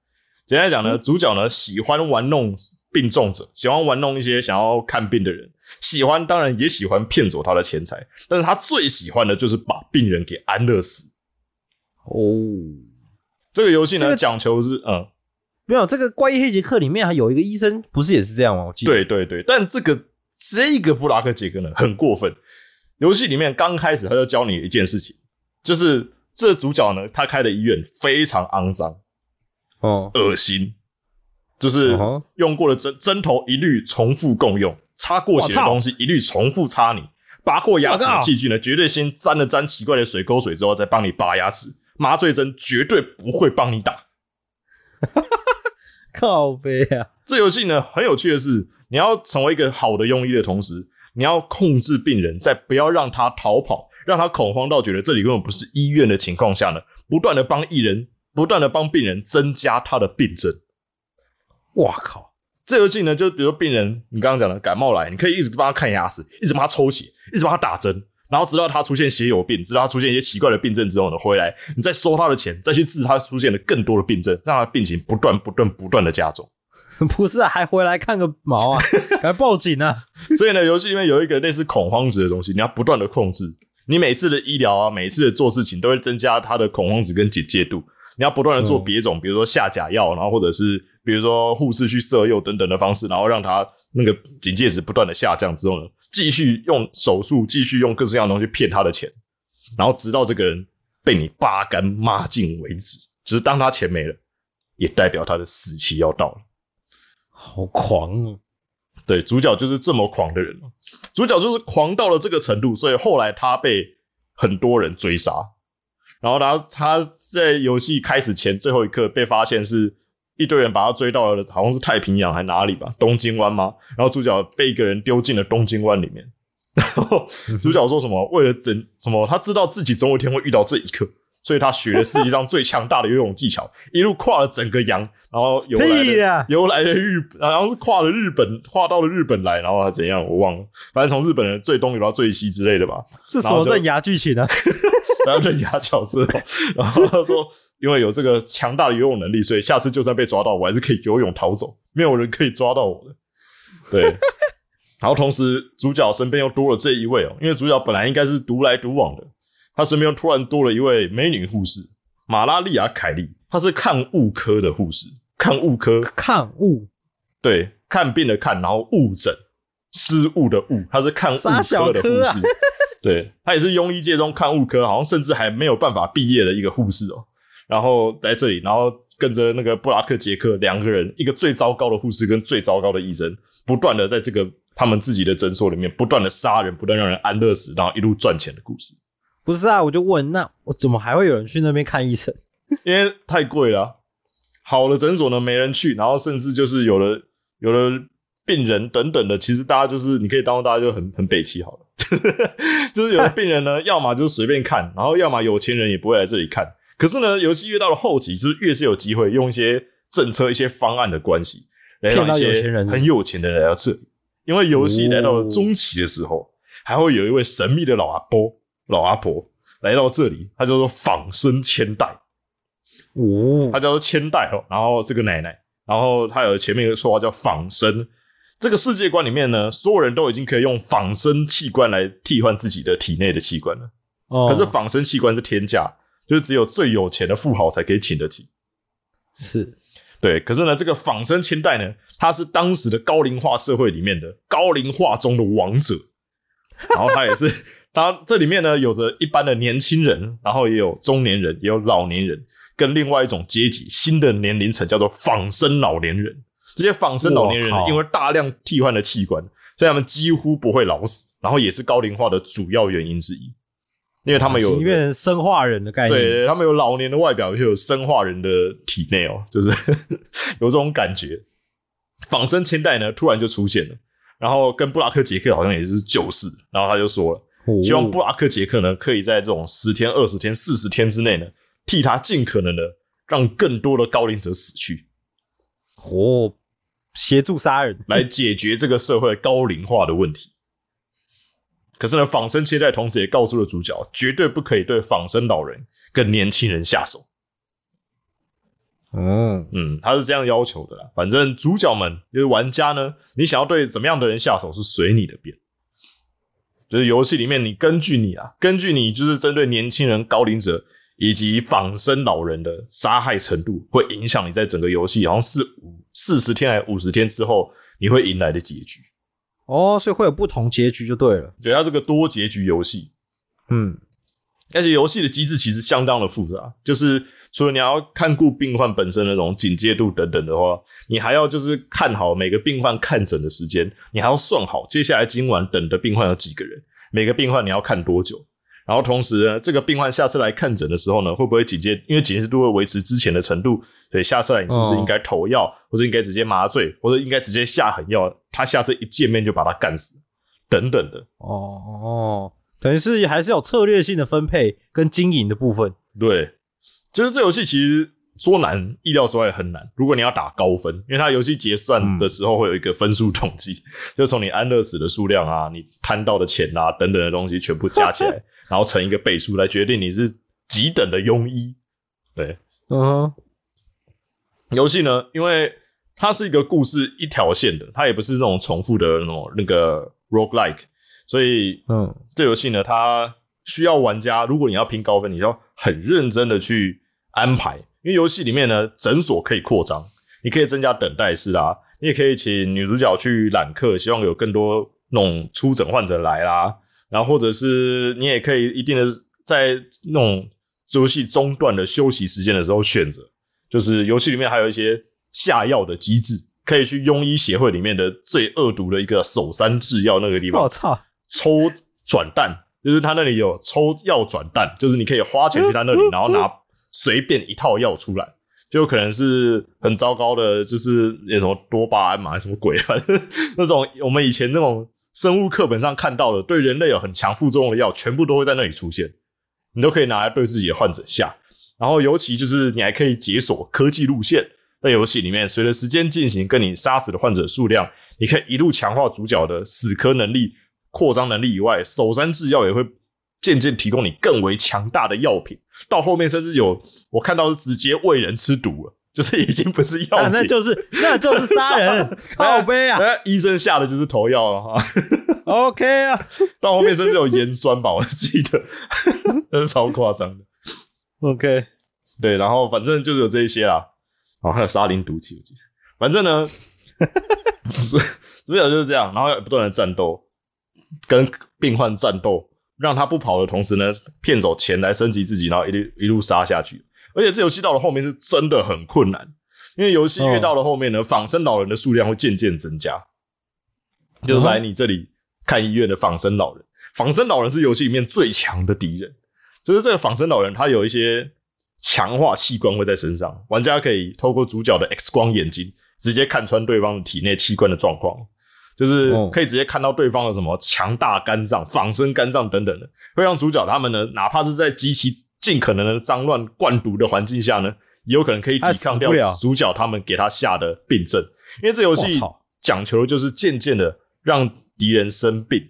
Speaker 1: 简单来讲呢，主角呢喜欢玩弄病重者，喜欢玩弄一些想要看病的人，喜欢当然也喜欢骗走他的钱财，但是他最喜欢的就是把病人给安乐死。
Speaker 2: 哦，
Speaker 1: 这个游戏呢
Speaker 2: 这个
Speaker 1: 讲求是嗯，
Speaker 2: 没有这个怪异黑杰克里面还有一个医生，不是也是这样吗？我记得，
Speaker 1: 对对对，但这个这个布拉克杰克呢很过分。游戏里面刚开始他就教你一件事情，就是这主角呢他开的医院非常肮脏、
Speaker 2: 哦，
Speaker 1: 恶心，就是用过的针针头一律重复共用，擦过血的东西一律重复擦你，拔过牙齿的器具呢绝对先沾了沾奇怪的水沟水之后再帮你拔牙齿，麻醉针绝对不会帮你打。[laughs]
Speaker 2: 靠背啊，
Speaker 1: 这游戏呢很有趣的是，你要成为一个好的庸医的同时，你要控制病人，在不要让他逃跑，让他恐慌到觉得这里根本不是医院的情况下呢，不断的帮艺人，不断的帮病人增加他的病症。
Speaker 2: 哇靠，
Speaker 1: 这游戏呢，就比如病人，你刚刚讲的感冒来，你可以一直帮他看牙齿，一直帮他抽血，一直帮他打针，然后直到他出现血友病，直到他出现一些奇怪的病症之后呢，回来你再收他的钱，再去治他出现的更多的病症，让他病情不断不断不断的加重。
Speaker 2: 不是、啊、还回来看个毛啊？赶快报警啊！[laughs]
Speaker 1: 所以呢，游戏里面有一个类似恐慌值的东西，你要不断的控制。你每次的医疗啊，每次的做事情都会增加他的恐慌值跟警戒度。你要不断的做别种，比如说下假药，然后或者是比如说护士去色诱等等的方式，然后让他那个警戒值不断的下降之后呢，继续用手术，继续用各式各样的东西骗他的钱，然后直到这个人被你扒干抹净为止。就是当他钱没了，也代表他的死期要到了。
Speaker 2: 好狂啊！
Speaker 1: 对，主角就是这么狂的人主角就是狂到了这个程度，所以后来他被很多人追杀，然后他他在游戏开始前最后一刻被发现是一堆人把他追到了，好像是太平洋还哪里吧，东京湾吗？然后主角被一个人丢进了东京湾里面，然后主角说什么为了等什么，他知道自己总有一天会遇到这一刻。所以他学了世界上最强大的游泳技巧，[laughs] 一路跨了整个洋，然后游来游来的日，然后是跨了日本，跨到了日本来，然后他怎样我忘了，反正从日本人最东游到最西之类的吧。
Speaker 2: 这什么刃牙剧情啊？
Speaker 1: 然后刃牙角色，然后他说，因为有这个强大的游泳能力，所以下次就算被抓到，我还是可以游泳逃走，没有人可以抓到我的。对，[laughs] 然后同时主角身边又多了这一位哦，因为主角本来应该是独来独往的，他身边突然多了一位美女护士马拉利亚凯利，她是看物科的护士，看物科
Speaker 2: 看物
Speaker 1: 对，看病的看，然后误诊，失误的误，他是看物科的护士。[laughs] 对他也是庸医界中看物科，好像甚至还没有办法毕业的一个护士哦。然后在这里，然后跟着那个布拉克杰克两个人，一个最糟糕的护士跟最糟糕的医生，不断的在这个他们自己的诊所里面不断的杀人，不断让人安乐死，然后一路赚钱的故事。
Speaker 2: 不是啊，我就问，那我怎么还会有人去那边看医生？[laughs]
Speaker 1: 因为太贵了啊、好的诊所呢没人去，然后甚至就是有了有了病人等等的，其实大家就是你可以当做大家就很很北齐好了，[laughs] 就是有的病人呢，[laughs] 要么就随便看，然后要么有钱人也不会来这里看。可是呢，游戏越到了后期，就是越是有机会用一些政策、一些方案的关系，来让一些
Speaker 2: 有钱人
Speaker 1: 很有钱的人来到这里。因为游戏来到了中期的时候，还会有一位神秘的老阿婆、老阿婆来到这里，她叫做仿生千代。
Speaker 2: 哦
Speaker 1: 她叫做千代哦，然后这个奶奶，然后她有前面一个说话叫仿生。这个世界观里面呢，所有人都已经可以用仿生器官来替换自己的体内的器官了。
Speaker 2: 哦，
Speaker 1: 可是仿生器官是天价，就是只有最有钱的富豪才可以请得起。
Speaker 2: 是
Speaker 1: 对，可是呢，这个仿生千代呢，他是当时的高龄化社会里面的高龄化中的王者，然后他也是，他这里面呢有着一般的年轻人，然后也有中年人，也有老年人，跟另外一种阶级新的年龄层叫做仿生老年人。这些仿生老年人呢因为大量替换的器官，所以他们几乎不会老死，然后也是高龄化的主要原因之一，因为他们有
Speaker 2: 变成生化人的概念。
Speaker 1: 对，他们有老年的外表，又有生化人的体内哦，就是 [laughs] 有这种感觉。仿生千代呢，突然就出现了，然后跟布拉克杰克好像也是旧事，然后他就说了，
Speaker 2: 哦
Speaker 1: 希望布拉克杰克呢，可以在这种十天、二十天、四十天之内呢，替他尽可能的让更多的高龄者死去，
Speaker 2: 哦，协助杀人，
Speaker 1: 来解决这个社会高龄化的问题。可是呢，仿生千代同时也告诉了主角，绝对不可以对仿生老人跟年轻人下手。
Speaker 2: 嗯，
Speaker 1: 嗯，他是这样要求的啦。反正主角们就是玩家呢，你想要对怎么样的人下手是随你的便。就是游戏里面，你根据你啊，根据你就是针对年轻人、高龄者以及仿生老人的杀害程度，会影响你在整个游戏好像是五四十天还五十天之后，你会迎来的结局。
Speaker 2: 哦，所以会有不同结局就对了。
Speaker 1: 对，它是个多结局游戏，
Speaker 2: 嗯，
Speaker 1: 而且游戏的机制其实相当的复杂，就是除了你要看顾病患本身的那种警戒度等等的话，你还要就是看好每个病患看诊的时间，你还要算好接下来今晚等的病患有几个人，每个病患你要看多久，然后同时呢，这个病患下次来看诊的时候呢，会不会警戒？因为警戒度会维持之前的程度，所以下次来你是不是应该投药，或者应该直接麻醉，或者应该直接下狠药？他下次一见面就把他干死，等等的。
Speaker 2: 哦哦，等于是还是有策略性的分配跟经营的部分。
Speaker 1: 对，就是这游戏其实说难，意料之外很难。如果你要打高分，因为它游戏结算的时候会有一个分数统计，[laughs] 就从你安乐死的数量啊、你贪到的钱啊等等的东西全部加起来，[laughs] 然后乘一个倍数来决定你是几等的庸医。对，
Speaker 2: 嗯哼，
Speaker 1: 游戏呢，因为它是一个故事一条线的，它也不是那种重复的那种那个 roguelike，所以
Speaker 2: 嗯，
Speaker 1: 这游戏呢，它需要玩家，如果你要拼高分，你要很认真的去安排，因为游戏里面呢，诊所可以扩张，你可以增加等待室啊，你也可以请女主角去揽客，希望有更多那种出诊患者来啦，然后或者是你也可以一定的在那种游戏中段的休息时间的时候选择，就是游戏里面还有一些下药的机制，可以去庸医协会里面的最恶毒的一个首山制药那个地方
Speaker 2: 我操，
Speaker 1: 抽转蛋，就是他那里有抽药转蛋，就是你可以花钱去他那里，然后拿随便一套药出来，就可能是很糟糕的，就是那什么多巴胺嘛，什么鬼，反 [laughs] 正那种我们以前那种生物课本上看到的对人类有很强副作用的药，全部都会在那里出现，你都可以拿来对自己的患者下。然后尤其就是你还可以解锁科技路线，在游戏里面随着时间进行，跟你杀死的患者数量，你可以一路强化主角的死磕能力、扩张能力以外，首山制药也会渐渐提供你更为强大的药品。到后面甚至有我看到是直接喂人吃毒了，[laughs] 就是已经不是药
Speaker 2: 啊
Speaker 1: 品，
Speaker 2: 那就是那就是杀人，[laughs] 靠背啊
Speaker 1: 哎医生下的就是投药了哈。[laughs]
Speaker 2: OK 啊
Speaker 1: 到后面甚至有盐酸吧，我记得，那是超夸张的。
Speaker 2: ，OK，
Speaker 1: 对，然后反正就是有这一些啦，然后还有沙林毒气，我记得。反正呢，主主角就是这样，然后不断的战斗，跟病患战斗，让他不跑的同时呢，骗走钱来升级自己，然后一路一路杀下去。而且这游戏到了后面是真的很困难，因为游戏越到了后面呢，仿生老人的数量会渐渐增加，就是来你这里看医院的仿生老人。仿生老人是游戏里面最强的敌人，就是这个仿生老人，他有一些强化器官会在身上，玩家可以透过主角的 X 光眼睛直接看穿对方体内器官的状况，就是可以直接看到对方的什么强大肝脏、仿生肝脏等等的，会让主角他们呢，哪怕是在极其尽可能的脏乱灌毒的环境下呢，也有可能可以抵抗掉主角他们给他下的病症，因为这游戏讲求的就是渐渐的让敌人生病，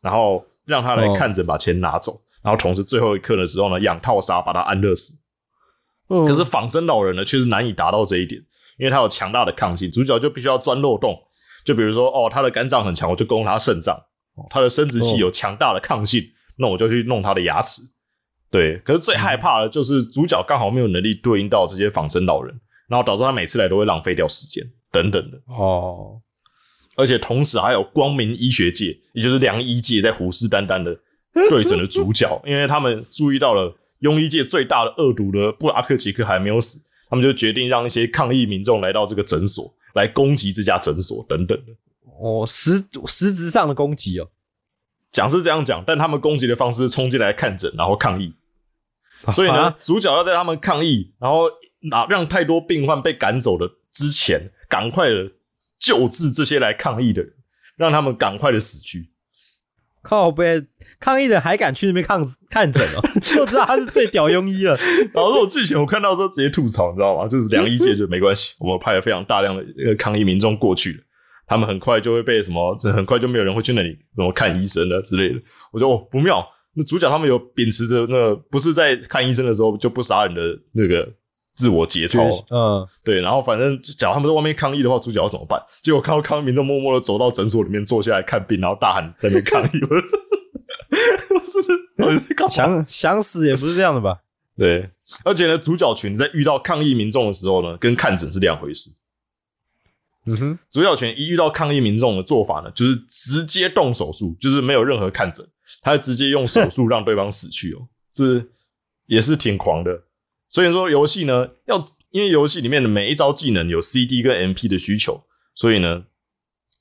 Speaker 1: 然后。让他来看诊，把钱拿走，然后同时最后一刻的时候呢，养套杀把他安乐死。可是仿生老人呢，却是难以达到这一点，因为他有强大的抗性，主角就必须要钻漏洞。就比如说，哦，他的肝脏很强，我就攻他肾脏；哦，他的生殖器有强大的抗性，那我就去弄他的牙齿。对，可是最害怕的就是主角刚好没有能力对应到这些仿生老人，然后导致他每次来都会浪费掉时间等等的。
Speaker 2: 哦。
Speaker 1: 而且同时还有光明医学界，也就是良医界在虎视眈眈的对准了主角，因为他们注意到了庸医界最大的恶毒的布拉克杰克还没有死，他们就决定让一些抗议民众来到这个诊所来攻击这家诊所等等的。
Speaker 2: 哦，实实质上的攻击哦，
Speaker 1: 讲是这样讲，但他们攻击的方式是冲进来看诊，然后抗议。所以呢，主角要在他们抗议，然后拿让太多病患被赶走的之前，赶快的。救治这些来抗议的人，让他们赶快的死去。
Speaker 2: 靠背抗议的人还敢去那边看看诊哦，[laughs] 就知道他是最屌庸医了。
Speaker 1: 然后这种剧情我看到之后直接吐槽，你知道吗？就是良医界就没关系，[laughs] 我们派了非常大量的呃抗议民众过去了，他们很快就会被什么，就很快就没有人会去那里怎么看医生了之类的。我觉得哦不妙，那主角他们有秉持着那不是在看医生的时候就不杀人的那个。自我节操，
Speaker 2: 嗯，
Speaker 1: 对，然后反正假如他们在外面抗议的话，主角要怎么办？结果看到抗议民众默默的走到诊所里面坐下来看病，然后大喊在那边抗议，[laughs] 我是
Speaker 2: 想想死也不是这样的吧？
Speaker 1: 对，而且呢，主角群在遇到抗议民众的时候呢，跟看诊是两回事。
Speaker 2: 嗯哼，
Speaker 1: 主角群一遇到抗议民众的做法呢，就是直接动手术，就是没有任何看诊，他直接用手术让对方死去哦，[laughs] 这也是挺狂的。所以说游戏呢，要因为游戏里面的每一招技能有 CD 跟 MP 的需求，所以呢，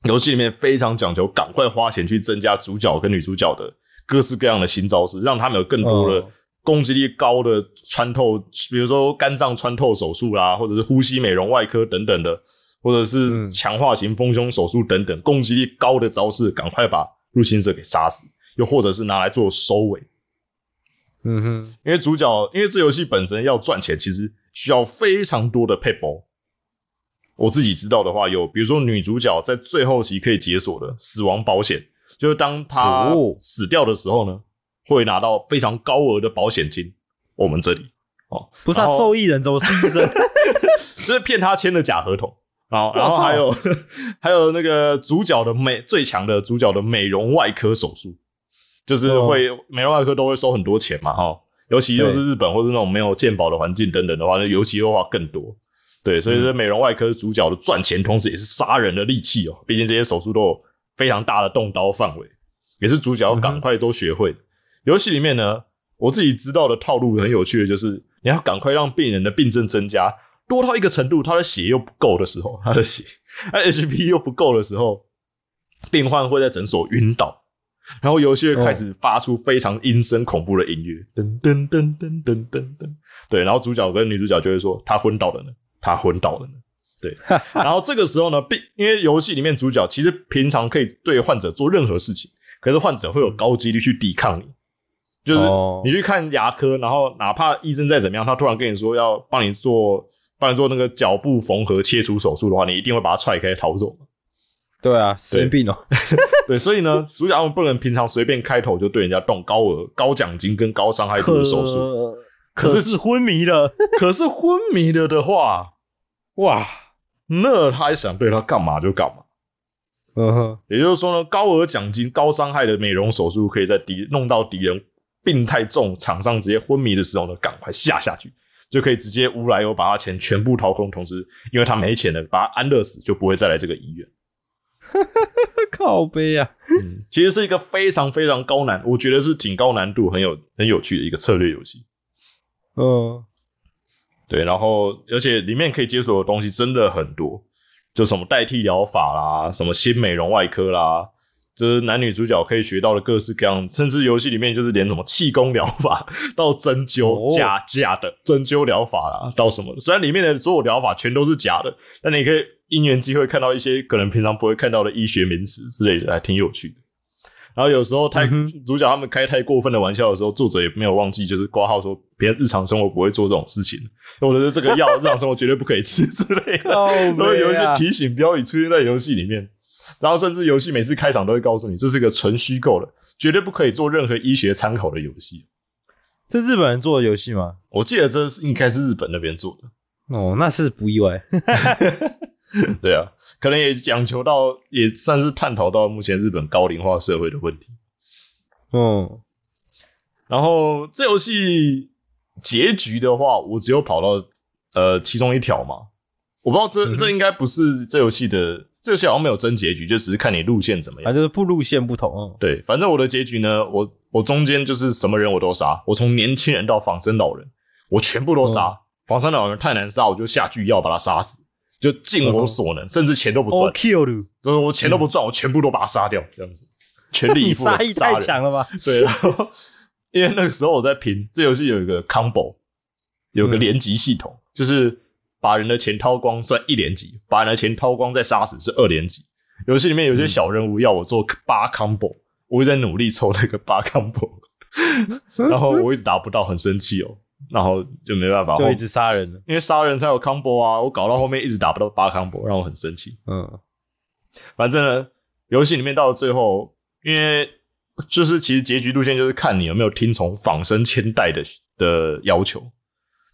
Speaker 1: 游戏里面非常讲究，赶快花钱去增加主角跟女主角的各式各样的新招式，让他们有更多的攻击力高的穿透，比如说肝脏穿透手术啦，或者是呼吸美容外科等等的，或者是强化型丰胸手术等等，攻击力高的招式，赶快把入侵者给杀死，又或者是拿来做收尾。
Speaker 2: 嗯哼，
Speaker 1: 因为主角，因为这游戏本身要赚钱，其实需要非常多的配包。我自己知道的话，有比如说女主角在最后期可以解锁的死亡保险，就是当她死掉的时候呢，会拿到非常高额的保险金。我们这里哦，
Speaker 2: 不是受益人，怎么是医生？[laughs]
Speaker 1: 这是骗他签的假合同。然后，然后还有 [laughs] 还有那个主角的美最强的主角的美容外科手术。就是会美容外科都会收很多钱嘛，哈，尤其又是日本或者那种没有健保的环境等等的话，那尤其的话更多。对，所以说美容外科主角的赚钱，同时也是杀人的利器哦。毕竟这些手术都有非常大的动刀范围，也是主角要赶快都学会。游戏里面呢，我自己知道的套路很有趣的，就是你要赶快让病人的病症增加多到一个程度，他的血又不够的时候，他的血，[laughs] 他 HP 又不够的时候，病患会在诊所晕倒。然后游戏会开始发出非常阴森恐怖的音乐，噔噔噔噔噔噔噔，对，然后主角跟女主角就会说他昏倒了呢，他昏倒了呢，对，然后这个时候呢，并因为游戏里面主角其实平常可以对患者做任何事情，可是患者会有高几率去抵抗你，就是你去看牙科，然后哪怕医生再怎么样，他突然跟你说要帮你做帮你做那个脚部缝合切除手术的话，你一定会把他踹开逃走。
Speaker 2: 对啊，生病哦。[laughs]
Speaker 1: 对，所以呢，主角他们不能平常随便开头就对人家动高额、高奖金跟高伤害度的手术。
Speaker 2: 可是昏迷了，[laughs]
Speaker 1: 可是昏迷了的话，哇，那他想对他干嘛就干嘛。
Speaker 2: 嗯哼，
Speaker 1: 也就是说呢，高额奖金、高伤害的美容手术，可以在敌弄到敌人病太重、场上直接昏迷的时候呢，赶快下下去，就可以直接无来由把他钱全部掏空。同时，因为他没钱了，把他安乐死，就不会再来这个医院。[laughs]
Speaker 2: 靠背啊，
Speaker 1: 嗯，其实是一个非常非常高难，我觉得是挺高难度、很有很有趣的一个策略游戏。
Speaker 2: 嗯，
Speaker 1: 对，然后而且里面可以解锁的东西真的很多，就什么代替疗法啦，什么新美容外科啦，就是男女主角可以学到的各式各样，甚至游戏里面就是连什么气功疗法 [laughs] 到针灸、
Speaker 2: 哦。
Speaker 1: 假假的针灸疗法啦，到什么的，虽然里面的所有疗法全都是假的，但你可以因缘机会看到一些可能平常不会看到的医学名词之类的，还挺有趣的。然后有时候太、主角他们开太过分的玩笑的时候，作者也没有忘记，就是挂号说别人日常生活不会做这种事情，或者是这个药日常生活绝对不可以吃之类的，[laughs] [laughs] 都会有一些提醒标语出现在游戏里面。然后甚至游戏每次开场都会告诉你，这是个纯虚构的，绝对不可以做任何医学参考的游戏。
Speaker 2: 这日本人做的游戏吗？
Speaker 1: 我记得这是应该是日本那边做的，
Speaker 2: 哦，那是不意外。[laughs] [laughs]
Speaker 1: 对啊，可能也讲求到，也算是探讨到目前日本高龄化社会的问题。
Speaker 2: 嗯，
Speaker 1: 然后这游戏结局的话，我只有跑到呃其中一条嘛，我不知道这、这应该不是这游戏的，这游戏好像没有真结局，就只是看你路线怎么样
Speaker 2: 就是不路线不同。啊，
Speaker 1: 对，反正我的结局呢，我我中间就是什么人我都杀，我从年轻人到仿生老人，我全部都杀。仿生老人太难杀，我就下剧药把他杀死，就尽我所能，甚至钱都不赚。
Speaker 2: all，kill，
Speaker 1: 就是我钱都不赚，我全部都把他杀掉，这样子，[laughs] 全力以赴地
Speaker 2: 杀意太。强了吧？
Speaker 1: 对，然后因为那个时候我在拼这游戏有一个 combo，有个连级系统，就是把人的钱掏光算一连级，把人的钱掏光再杀死是二连级。游戏里面有些小任务要我做八 combo，我一直在努力抽那个八 combo，[laughs] 然后我一直达不到，很生气哦，然后就没办法，
Speaker 2: 就一直杀人了。
Speaker 1: 因为杀人才有 combo 啊，我搞到后面一直打不到八 combo，让我很生气。
Speaker 2: 嗯，
Speaker 1: 反正呢，游戏里面到了最后，因为就是其实结局路线就是看你有没有听从仿生千代的的要求，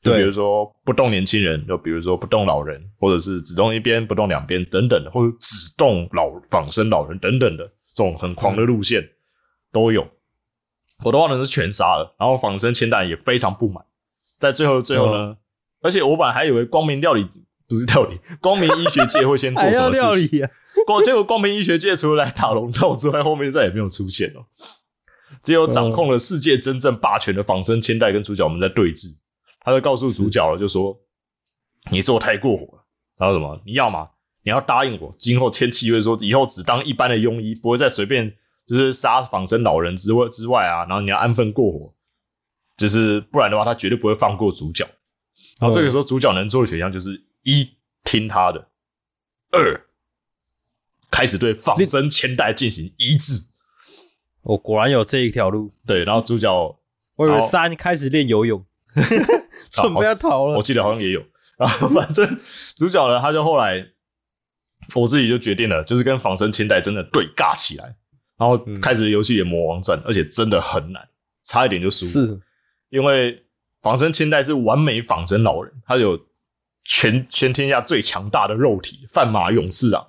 Speaker 1: 就比如说不动年轻人，就比如说不动老人，或者是只动一边不动两边等等的，或者只动老仿生老人等等的这种很狂的路线、都有。我的话呢是全杀了，然后仿生千代也非常不满，在最后的最后呢，而且我本来还以为光明料理不是料理，[laughs] 光明医学界会先做什么事情
Speaker 2: 料？理啊？
Speaker 1: 光结果光明医学界除了来打龙套之外，后面再也没有出现了。只有掌控了世界真正霸权的仿生千代跟主角们在对峙。他就告诉主角了，就说：“你做太过火了。”然后什么？你要吗？你要答应我，今后签契约说，以后只当一般的庸医，不会再随便就是杀仿生老人之外之外啊。然后你要安分过活，就是不然的话，他绝对不会放过主角。然后这个时候，主角能做的选项就是一听他的，二开始对仿生千代进行医治。
Speaker 2: 我果然有这一条路。
Speaker 1: 对，然后主角
Speaker 2: 我以为
Speaker 1: 好
Speaker 2: 三开始练游泳，[laughs] 准备要逃了
Speaker 1: 我。记得好像也有。然后反正主角呢，他就后来我自己就决定了，就是跟仿生千代真的对尬起来，然后开始游戏里的魔王战，而且真的很难，差一点就输。
Speaker 2: 是，
Speaker 1: 因为仿生千代是完美仿生老人，他有全全天下最强大的肉体，范马勇士啊。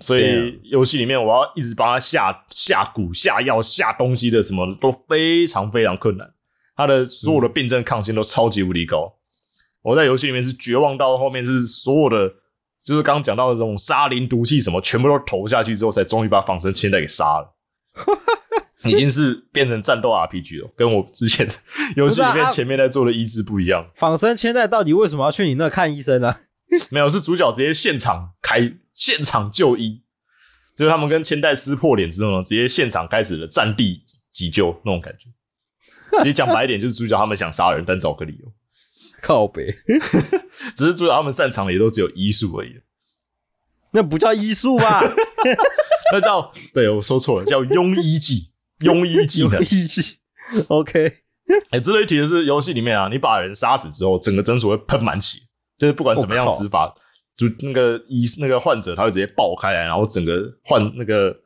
Speaker 1: 所以游戏里面我要一直帮他下下蛊、下药、下东西的什么的都非常非常困难。他的所有的病症抗性都超级无敌高。我在游戏里面是绝望到后面是所有的，就是刚刚讲到的这种沙林毒气什么，全部都投下去之后，才终于把仿生千代给杀了。[laughs] 已经是变成战斗 RPG 了，[laughs] 跟我之前的游戏里面前面在做的医治不一样。
Speaker 2: 仿生千代到底为什么要去你那看医生啊？[laughs]
Speaker 1: 没有，是主角直接现场开现场就医，就是他们跟千代撕破脸之后呢，直接现场开始了战地急救那种感觉。其实讲白一点，就是主角他们想杀人，但找个理由。
Speaker 2: 靠北，[laughs]
Speaker 1: 只是主角他们擅长的也都只有医术而已，
Speaker 2: 那不叫医术吧？
Speaker 1: 那叫对我说错了，叫庸医技，[laughs] 庸医技能
Speaker 2: 庸。医技。OK，
Speaker 1: 哎、值得一提的是，游戏里面啊，你把人杀死之后，整个诊所会喷满血，就是不管怎么样死法，就那个医那个患者他会直接爆开来，然后整个患那个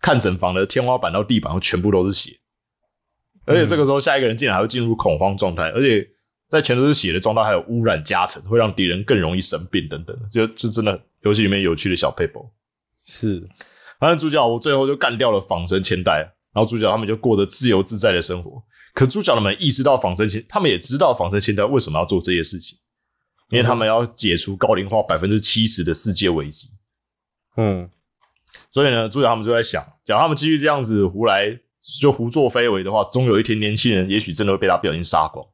Speaker 1: 看诊房的天花板到地板全部都是血，而且这个时候下一个人进来还会进入恐慌状态，而且在全都是血的状态还有污染加成，会让敌人更容易生病等等，就就真的游戏里面有趣的小 paper。
Speaker 2: 是
Speaker 1: 反正主角我最后就干掉了仿生千代，然后主角他们就过着自由自在的生活。可主角他们意识到仿生千，他们也知道仿生千代为什么要做这些事情，因为他们要解除高龄化百分之七十的世界危机。
Speaker 2: 嗯，
Speaker 1: 所以呢，主角他们就在想，假如他们继续这样子胡来就胡作非为的话，终有一天年轻人也许真的会被他不小心杀光。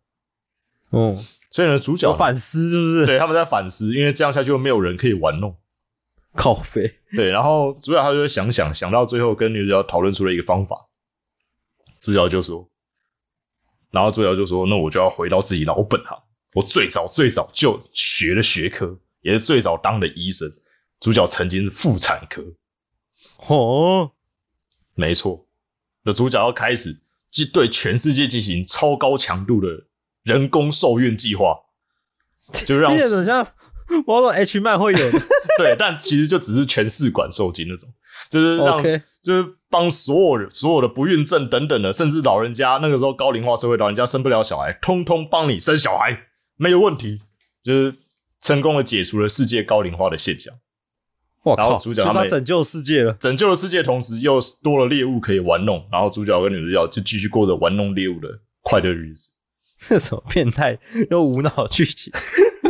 Speaker 2: 嗯，
Speaker 1: 所以呢，主角
Speaker 2: 有反思是不是？
Speaker 1: 对他们在反思，因为这样下去就没有人可以玩弄。
Speaker 2: 靠背，
Speaker 1: 对，然后主角他就想想想到最后跟女主角讨论出了一个方法，主角就说，然后主角就说，那我就要回到自己老本行，我最早最早就学的学科，也是最早当的医生。主角曾经是妇产科，
Speaker 2: 哦，
Speaker 1: 没错。那主角要开始即对全世界进行超高强度的人工受孕计划，就让
Speaker 2: 听起来很像某种 H 漫会有的。
Speaker 1: 对，但其实就只是全试管受精那种，就是让就是帮所有人所有的不孕症等等的，甚至老人家那个时候高龄化社会，老人家生不了小孩，通通帮你生小孩，没有问题，就是成功的解除了世界高龄化的现象，
Speaker 2: 哇靠，
Speaker 1: 然后主角他
Speaker 2: 拯救世界了。
Speaker 1: 拯救了世界，同时又多了猎物可以玩弄，然后主角跟女主角就继续过着玩弄猎物的快乐日子。[laughs]
Speaker 2: 这什么变态又无脑剧情？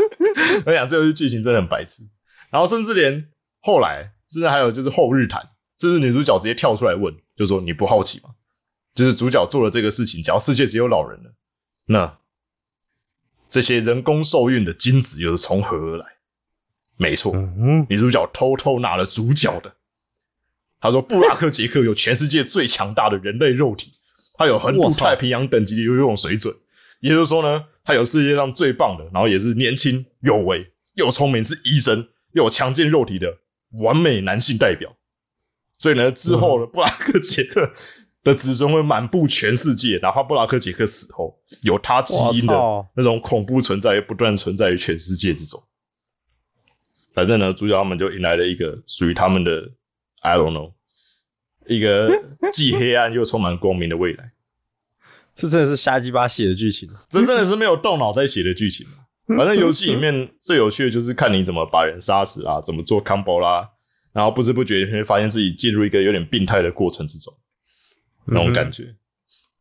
Speaker 2: [laughs]
Speaker 1: 我想这个剧情真的很白痴，然后甚至连后来，甚至还有就是后日谈，甚至女主角直接跳出来问，就说你不好奇吗？就是主角做了这个事情，假如世界只有老人了，那这些人工受孕的精子又是从何而来？没错，
Speaker 2: 嗯，
Speaker 1: 女主角偷偷拿了主角的。他说：“布拉克杰克有全世界最强大的人类肉体，他有横渡太平洋等级的游泳水准。也就是说呢，他有世界上最棒的，然后也是年轻有为又聪明，是医生又有强健肉体的完美男性代表。所以呢，之后呢，布拉克杰克的子孙会满布全世界，哪怕布拉克杰克死后，有他基因的那种恐怖存在，不断存在于全世界之中。反正呢，主角他们就迎来了一个属于他们的 I don't know，一个既黑暗又充满光明的未来。[laughs]
Speaker 2: 这真的是瞎鸡巴写的剧情。
Speaker 1: 这真的是没有动脑在写的剧情。反正游戏里面最有趣的就是看你怎么把人杀死啊，怎么做 combo 啦，然后不知不觉你会发现自己进入一个有点病态的过程之中，那种感觉，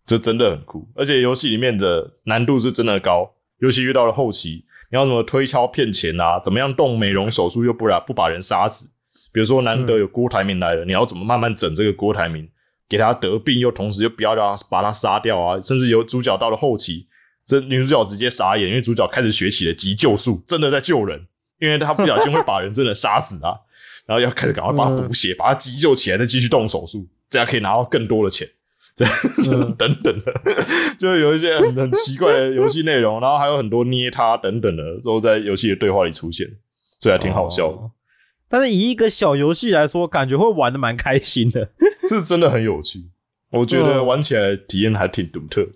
Speaker 1: 这真的很酷。而且游戏里面的难度是真的高，尤其遇到了后期，你要怎么推敲骗钱啊，怎么样动美容手术又不然不把人杀死。比如说难得有郭台铭来了，你要怎么慢慢整这个郭台铭，给他得病，又同时又不要让他把他杀掉啊，甚至有主角到了后期。这女主角直接傻眼，因为主角开始学起了急救术，真的在救人，因为他不小心会把人真的杀死啊，然后要开始赶快把它补血，把它急救起来，再继续动手术，这样可以拿到更多的钱，这样子等等的，就是有一些很很奇怪的游戏内容，然后还有很多捏他等等的，都在游戏的对话里出现，所以还挺好笑的，
Speaker 2: 哦但是以一个小游戏来说，感觉会玩的蛮开心的。[laughs]
Speaker 1: 是真的很有趣，我觉得玩起来体验还挺独特的。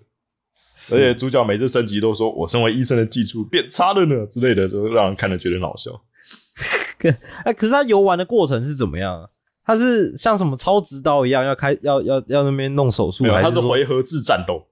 Speaker 1: 而且主角每次升级都说：“我身为医生的技术变差了呢”之类的，都让人看了觉得很好笑。
Speaker 2: 哎，可是他游玩的过程是怎么样啊？他是像什么超直刀一样，要开要要要那边弄手术，
Speaker 1: 没有，它是回合制战斗，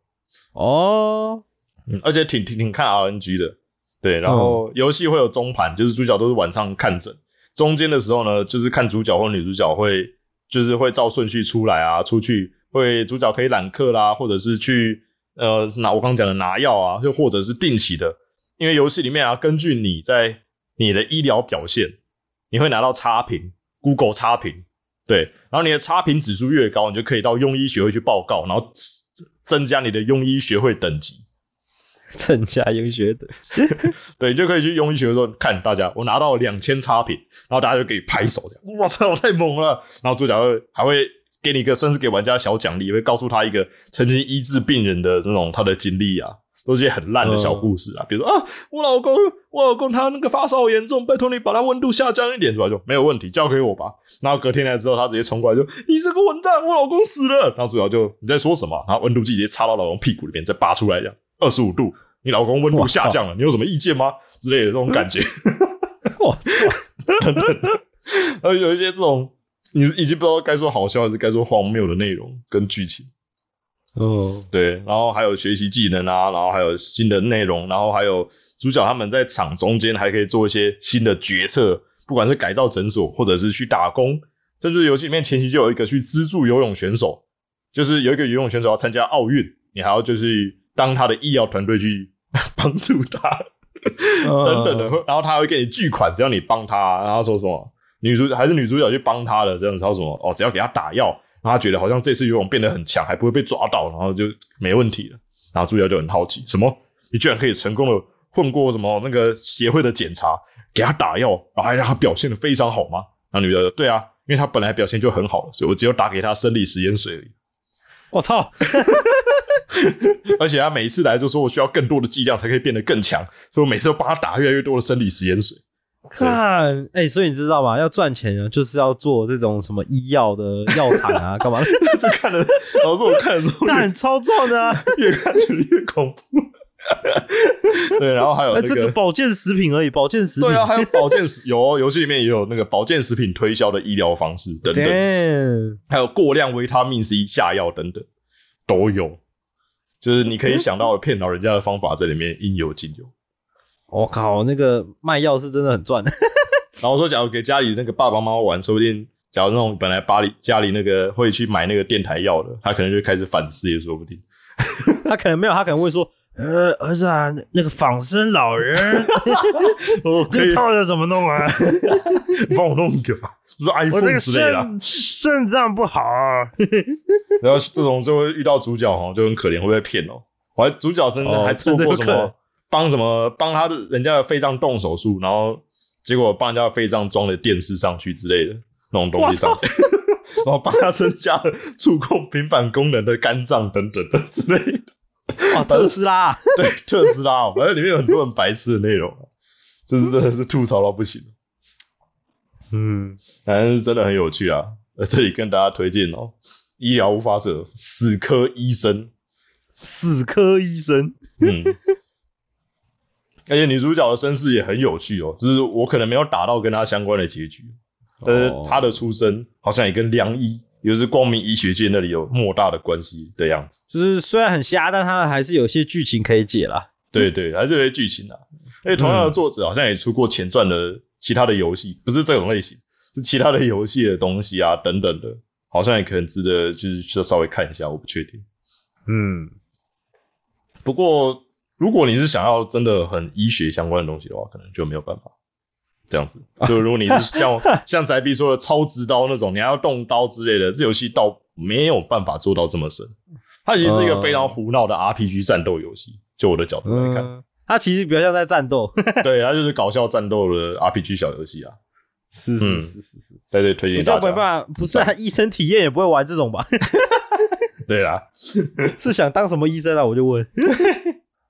Speaker 2: 哦，
Speaker 1: 嗯，而且挺挺挺看 RNG 的。对，然后游戏会有中盘，就是主角都是晚上看诊，中间的时候呢，就是看主角或女主角会就是会照顺序出来啊，出去会主角可以揽客啦，或者是去呃拿我刚刚讲的拿药啊，又或者是定期的，因为游戏里面啊，根据你在你的医疗表现，你会拿到差评，Google 差评，对，然后你的差评指数越高，你就可以到庸医学会去报告，然后增加你的庸医学会等级。
Speaker 2: 增加庸医学等级，[laughs]
Speaker 1: 对，你就可以去庸医学会说，看大家，我拿到两千差评，然后大家就可以拍手，这样，哇操，太猛了！然后主角会还会给你一个，算是给玩家小奖励，会告诉他一个曾经医治病人的这种他的经历啊，都是些很烂的小故事啊，比如说啊，我老公，我老公他那个发烧严重，拜托你把他温度下降一点，主角就没有问题，交给我吧。然后隔天来之后，他直接冲过来就，你这个混蛋，我老公死了。然后主角就你在说什么？然后温度计直接插到老公屁股里面，再拔出来，这样二十五度，你老公温度下降了，你有什么意见吗？之类的这种感觉。[laughs]
Speaker 2: 我操，
Speaker 1: 等等的，[laughs] 然后有一些这种你已经不知道该说好笑还是该说荒谬的内容跟剧情，
Speaker 2: 哦，
Speaker 1: 对，然后还有学习技能啊，然后还有新的内容，然后还有主角他们在场中间还可以做一些新的决策，不管是改造诊所或者是去打工，甚至游戏里面前期就有一个去资助游泳选手，就是有一个游泳选手要参加奥运，你还要就是当他的医疗团队去帮助他。[laughs] 等等的，然后他会给你巨款，只要你帮他，然后说什么女主还是女主角去帮他的这样子，然后什么哦，只要给他打药，然后他觉得好像这次游泳变得很强，还不会被抓到，然后就没问题了。然后主角就很好奇，什么你居然可以成功的混过什么那个协会的检查，给他打药，然后还让他表现的非常好吗？那女的对啊，因为他本来表现就很好了，所以我只有打给他生理食盐水而已。
Speaker 2: 我操，[laughs]
Speaker 1: 而且他每一次来就说我需要更多的剂量才可以变得更强，所以我每次都帮他打越来越多的生理食盐水。
Speaker 2: 看，哎、所以你知道吗？要赚钱啊，就是要做这种什么医药的药厂啊，干嘛？[laughs]
Speaker 1: 这看了，老师我看的时候
Speaker 2: 干超赚的啊！[laughs]
Speaker 1: 越看觉得越恐怖。对，然后还有
Speaker 2: 哎、
Speaker 1: 那
Speaker 2: 这个保健食品而已，保健食品。
Speaker 1: 对啊，还有保健食有哦游戏里面也有那个保健食品推销的医疗方式等等
Speaker 2: ，Damn，
Speaker 1: 还有过量维他命 C 下药等等都有，就是你可以想到的骗老人家的方法，在里面应有尽有。
Speaker 2: 我靠，那个卖药是真的很赚。[laughs]
Speaker 1: 然后说，假如给家里那个爸爸妈妈玩，说不定，假如那种本来巴黎家里那个会去买那个电台药的，他可能就开始反思，也说不定。[laughs]
Speaker 2: 他可能没有，他可能会说：“呃，儿子啊，那个仿生老人，[laughs]
Speaker 1: 哦，
Speaker 2: 这个套要怎么弄啊？
Speaker 1: 你帮我弄一个吧，就是 iPhone 之类的啊。
Speaker 2: 肾肾脏不好啊。
Speaker 1: 然后这种就会遇到主角哦，就很可怜，会被骗哦。我还主角真的
Speaker 2: 哦
Speaker 1: 还做过什么帮什么？帮他的人家的肺脏动手术，然后结果帮人家的肺脏装了电视上去之类的那种东西上去，[laughs] 然后帮他增加了触控平板功能的肝脏等等的之类的。
Speaker 2: 哦，特斯拉，[laughs]
Speaker 1: 对，特斯拉哦，反正里面有很多很白痴的内容，啊。就是真的是 [laughs] 吐槽到不行。
Speaker 2: 嗯，
Speaker 1: 反正是真的很有趣啊！在这里跟大家推荐哦，《医疗无法者》死科医生，
Speaker 2: 死科医生，
Speaker 1: 嗯，而且女主角的身世也很有趣哦，就是我可能没有打到跟她相关的结局，但是
Speaker 2: 哦
Speaker 1: 她的出身好像也跟良医，也就是光明医学界那里有莫大的关系的样子。
Speaker 2: 就是虽然很瞎，但他还是有些剧情可以解啦。
Speaker 1: 对对，还是有些剧情啊。而且同样的作者好像也出过前传的其他的游戏，不是这种类型，是其他的游戏的东西啊等等的，好像也可能值得就是去稍微看一下，我不确定。
Speaker 2: 嗯，
Speaker 1: 不过如果你是想要真的很医学相关的东西的话，可能就没有办法这样子。就如果你是像 [laughs] 像宅逼说的超直刀那种，你还要动刀之类的，这游戏倒没有办法做到这么深。它其实是一个非常胡闹的 RPG 战斗游戏，就我的角度来看，
Speaker 2: 嗯，他其实比较像在战斗。[laughs]
Speaker 1: 对，它就是搞笑战斗的 RPG 小游戏啊。
Speaker 2: 是
Speaker 1: 是
Speaker 2: 是是是，
Speaker 1: 在这里推荐大家。
Speaker 2: 没办法，不是啊，[laughs] 医生体验也不会玩这种吧？
Speaker 1: 对啦，
Speaker 2: 是想当什么医生啊？我就问。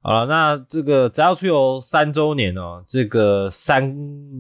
Speaker 2: 好了，那这个只要出游三周年哦，这个三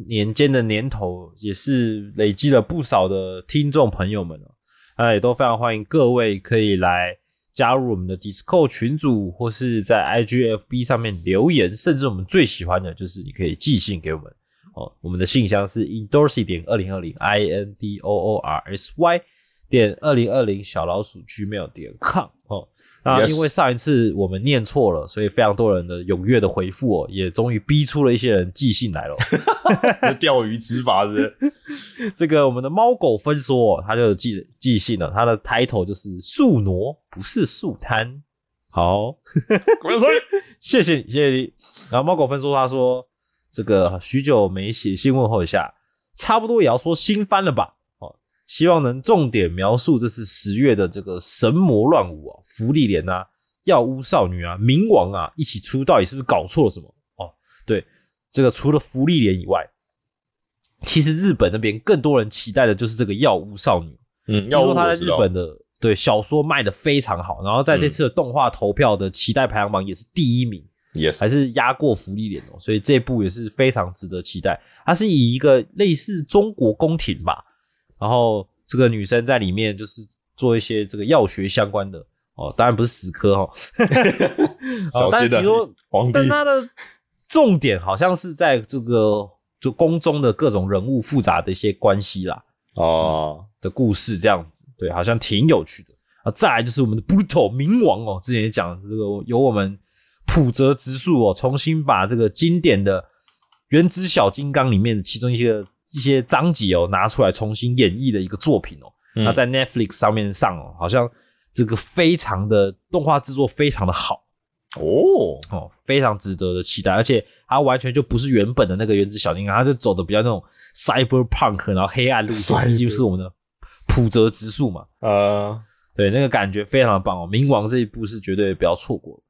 Speaker 2: 年间的年头也是累积了不少的听众朋友们哦，那也都非常欢迎各位可以来加入我们的 Discord 群组，或是在 IGFB 上面留言，甚至我们最喜欢的就是你可以寄信给我们哦，我们的信箱是 Indorsy 点二零二零 i n d o o r s y 点二零二零小老鼠 gmail 点 com 哦。那因为上一次我们念错了，所以非常多人的踊跃的回复哦，也终于逼出了一些人寄信来了。[laughs]
Speaker 1: 钓鱼执法是？[laughs]
Speaker 2: 这个我们的猫狗分说、哦，他就寄寄信了，他的 title 就是树挪不是树摊。好，
Speaker 1: 滚水！[laughs]
Speaker 2: 谢谢你，谢谢你。然后猫狗分说，他说这个许久没写信问候一下，差不多也要说新番了吧？哦，希望能重点描述这次十月的这个神魔乱舞啊，福利莲啊，药屋少女啊，冥王啊一起出，到底是不是搞错了什么？哦，对，这个除了福利莲以外，其实日本那边更多人期待的就是这个药屋少女。
Speaker 1: 嗯，
Speaker 2: 听
Speaker 1: 要
Speaker 2: 说他在日本的对小说卖的非常好，然后在这次的动画投票的期待排行榜也是第一名
Speaker 1: ，yes
Speaker 2: 还是压过福利脸哦，所以这部也是非常值得期待。它是以一个类似中国宫廷吧，然后这个女生在里面就是做一些这个药学相关的哦，当然不是死磕哈、[laughs] 哦，哦但
Speaker 1: 小心的
Speaker 2: 是听说
Speaker 1: 皇帝
Speaker 2: 但它的重点好像是在这个就宫中的各种人物复杂的一些关系啦。
Speaker 1: 哦，
Speaker 2: 的故事这样子，对，好像挺有趣的啊。再来就是我们的 Bruto 冥王哦，之前也讲这个由我们普泽直树哦，重新把这个经典的《原子小金刚》里面的其中一些一些章节哦拿出来重新演绎的一个作品哦。
Speaker 1: 嗯
Speaker 2: 那在 Netflix 上面上哦，好像这个非常的动画制作非常的好。
Speaker 1: 哦，
Speaker 2: 哦，非常值得的期待，而且它完全就不是原本的那个原子小金刚，它就走的比较那种 cyberpunk，然后黑暗路线 [laughs] 竟是我们的普泽直树嘛，
Speaker 1: 呃，
Speaker 2: 对，那个感觉非常的棒哦。冥王这一部是绝对不要错过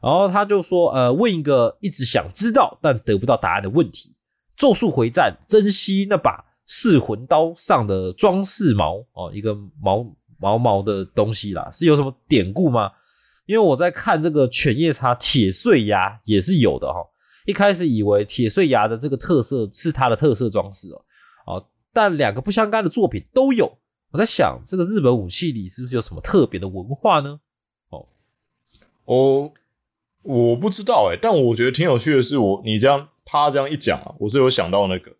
Speaker 2: 然后他就说，呃，问一个一直想知道但得不到答案的问题：咒术回战珍惜那把噬魂刀上的装饰毛哦，一个毛毛毛的东西啦，是有什么典故吗？因为我在看这个犬夜叉铁碎牙也是有的哈、一开始以为铁碎牙的这个特色是它的特色装饰哦，哦，但两个不相干的作品都有。我在想，这个日本武器里是不是有什么特别的文化呢？
Speaker 1: 哦，哦我不知道哎、但我觉得挺有趣的是我，你这样他这样一讲啊，我是有想到那个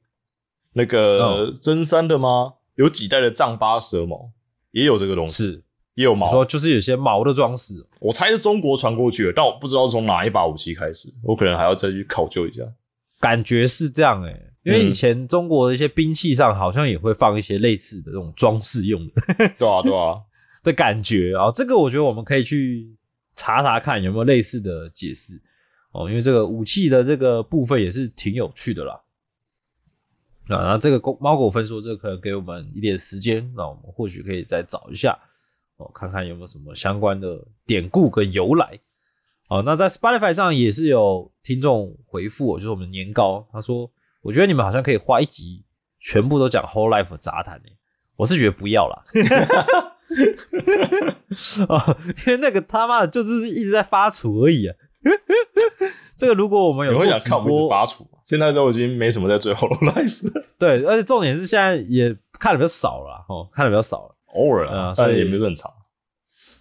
Speaker 1: 那个真三的吗？有几代的丈八蛇矛也有这个东西，
Speaker 2: 是
Speaker 1: 也有毛。
Speaker 2: 说就是有些毛的装饰，
Speaker 1: 我猜是中国传过去的，但我不知道是从哪一把武器开始，我可能还要再去考究一下。
Speaker 2: 感觉是这样哎、因为以前中国的一些兵器上好像也会放一些类似的这种装饰用的
Speaker 1: 对啊，对啊，[laughs]
Speaker 2: 的感觉啊、这个我觉得我们可以去查查看有没有类似的解释哦，因为这个武器的这个部分也是挺有趣的啦。啊，然后这个猫狗分说，这可能给我们一点时间，那我们或许可以再找一下哦，看看有没有什么相关的典故跟由来。哦，那在 Spotify 上也是有听众回复我，就是我们年糕，他说，我觉得你们好像可以花一集全部都讲 Whole Life 杂谈，我是觉得不要啦。[laughs] 哦，因为那个他妈的就是一直在发厨而已啊。[laughs] 这个如果我们有
Speaker 1: 你会
Speaker 2: 做直
Speaker 1: 想看我们一直
Speaker 2: 播，
Speaker 1: 发出吗？现在都已经没什么在追 Hollow Life 了，
Speaker 2: 对，而且重点是现在也看的比较少了啦哦，看的比较少了。
Speaker 1: 偶尔啊，
Speaker 2: 嗯所以
Speaker 1: 但也没有很长。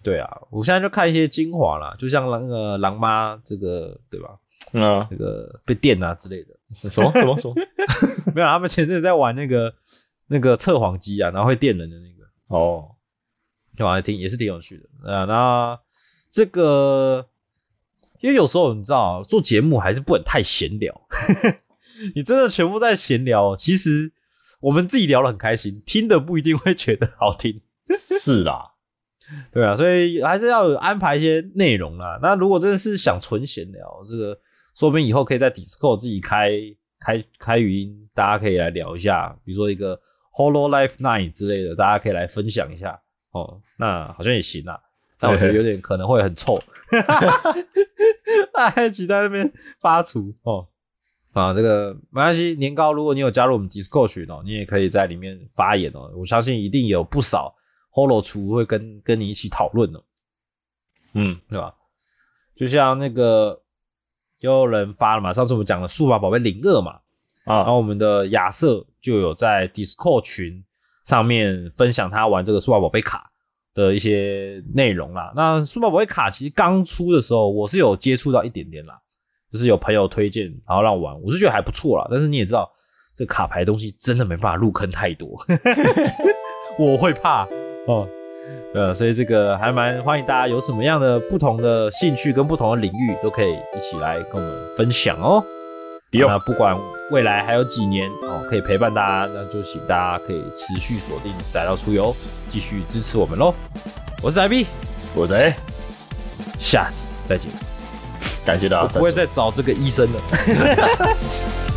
Speaker 2: 对啊，我现在就看一些精华啦，就像那个狼妈这个对吧？
Speaker 1: 嗯啊，
Speaker 2: 那个被电啊之类的，
Speaker 1: 什么什么什么？[laughs]
Speaker 2: 没有，他们前阵子在玩那个那个测谎机啊，然后会电人的那个，
Speaker 1: 哦，
Speaker 2: 就好像挺也是挺有趣的啊。那这个，因为有时候你知道做节目还是不能太闲聊，[laughs] 你真的全部在闲聊，其实我们自己聊得很开心，听的不一定会觉得好听。[laughs]
Speaker 1: 是啦，
Speaker 2: 对啊，所以还是要有安排一些内容啦。那如果真的是想纯闲聊，这个说不定以后可以在 Discord 自己开开开语音，大家可以来聊一下，比如说一个 Hollow Life Night 之类的，大家可以来分享一下哦。那好像也行啊，但我觉得 [laughs] 有点可能会很臭，大家一起在那边发厨哦。啊，这个没关系，年糕，如果你有加入我们 Discord 群哦，你也可以在里面发言哦。我相信一定有不少 Holo 厨会跟跟你一起讨论哦，
Speaker 1: 嗯，
Speaker 2: 对吧？就像那个有人发了嘛，上次我们讲的数码宝贝零二嘛，啊然
Speaker 1: 啊，
Speaker 2: 后我们的亚瑟就有在 Discord 群上面分享他玩这个数码宝贝卡的一些内容啦。那数码宝贝卡其实刚出的时候，我是有接触到一点点啦，就是有朋友推荐，然后让我玩，我是觉得还不错啦。但是你也知道，这卡牌东西真的没办法入坑太多，[laughs] 我会怕哦。呃，所以这个还蛮欢迎大家有什么样的不同的兴趣跟不同的领域，都可以一起来跟我们分享哦。那不管未来还有几年哦，可以陪伴大家，那就请大家可以持续锁定宅到出游，继续支持我们喽。我是 IB，
Speaker 1: 我谁？
Speaker 2: 下集再见。
Speaker 1: 感谢大家
Speaker 2: 我不会再找这个医生了。[laughs]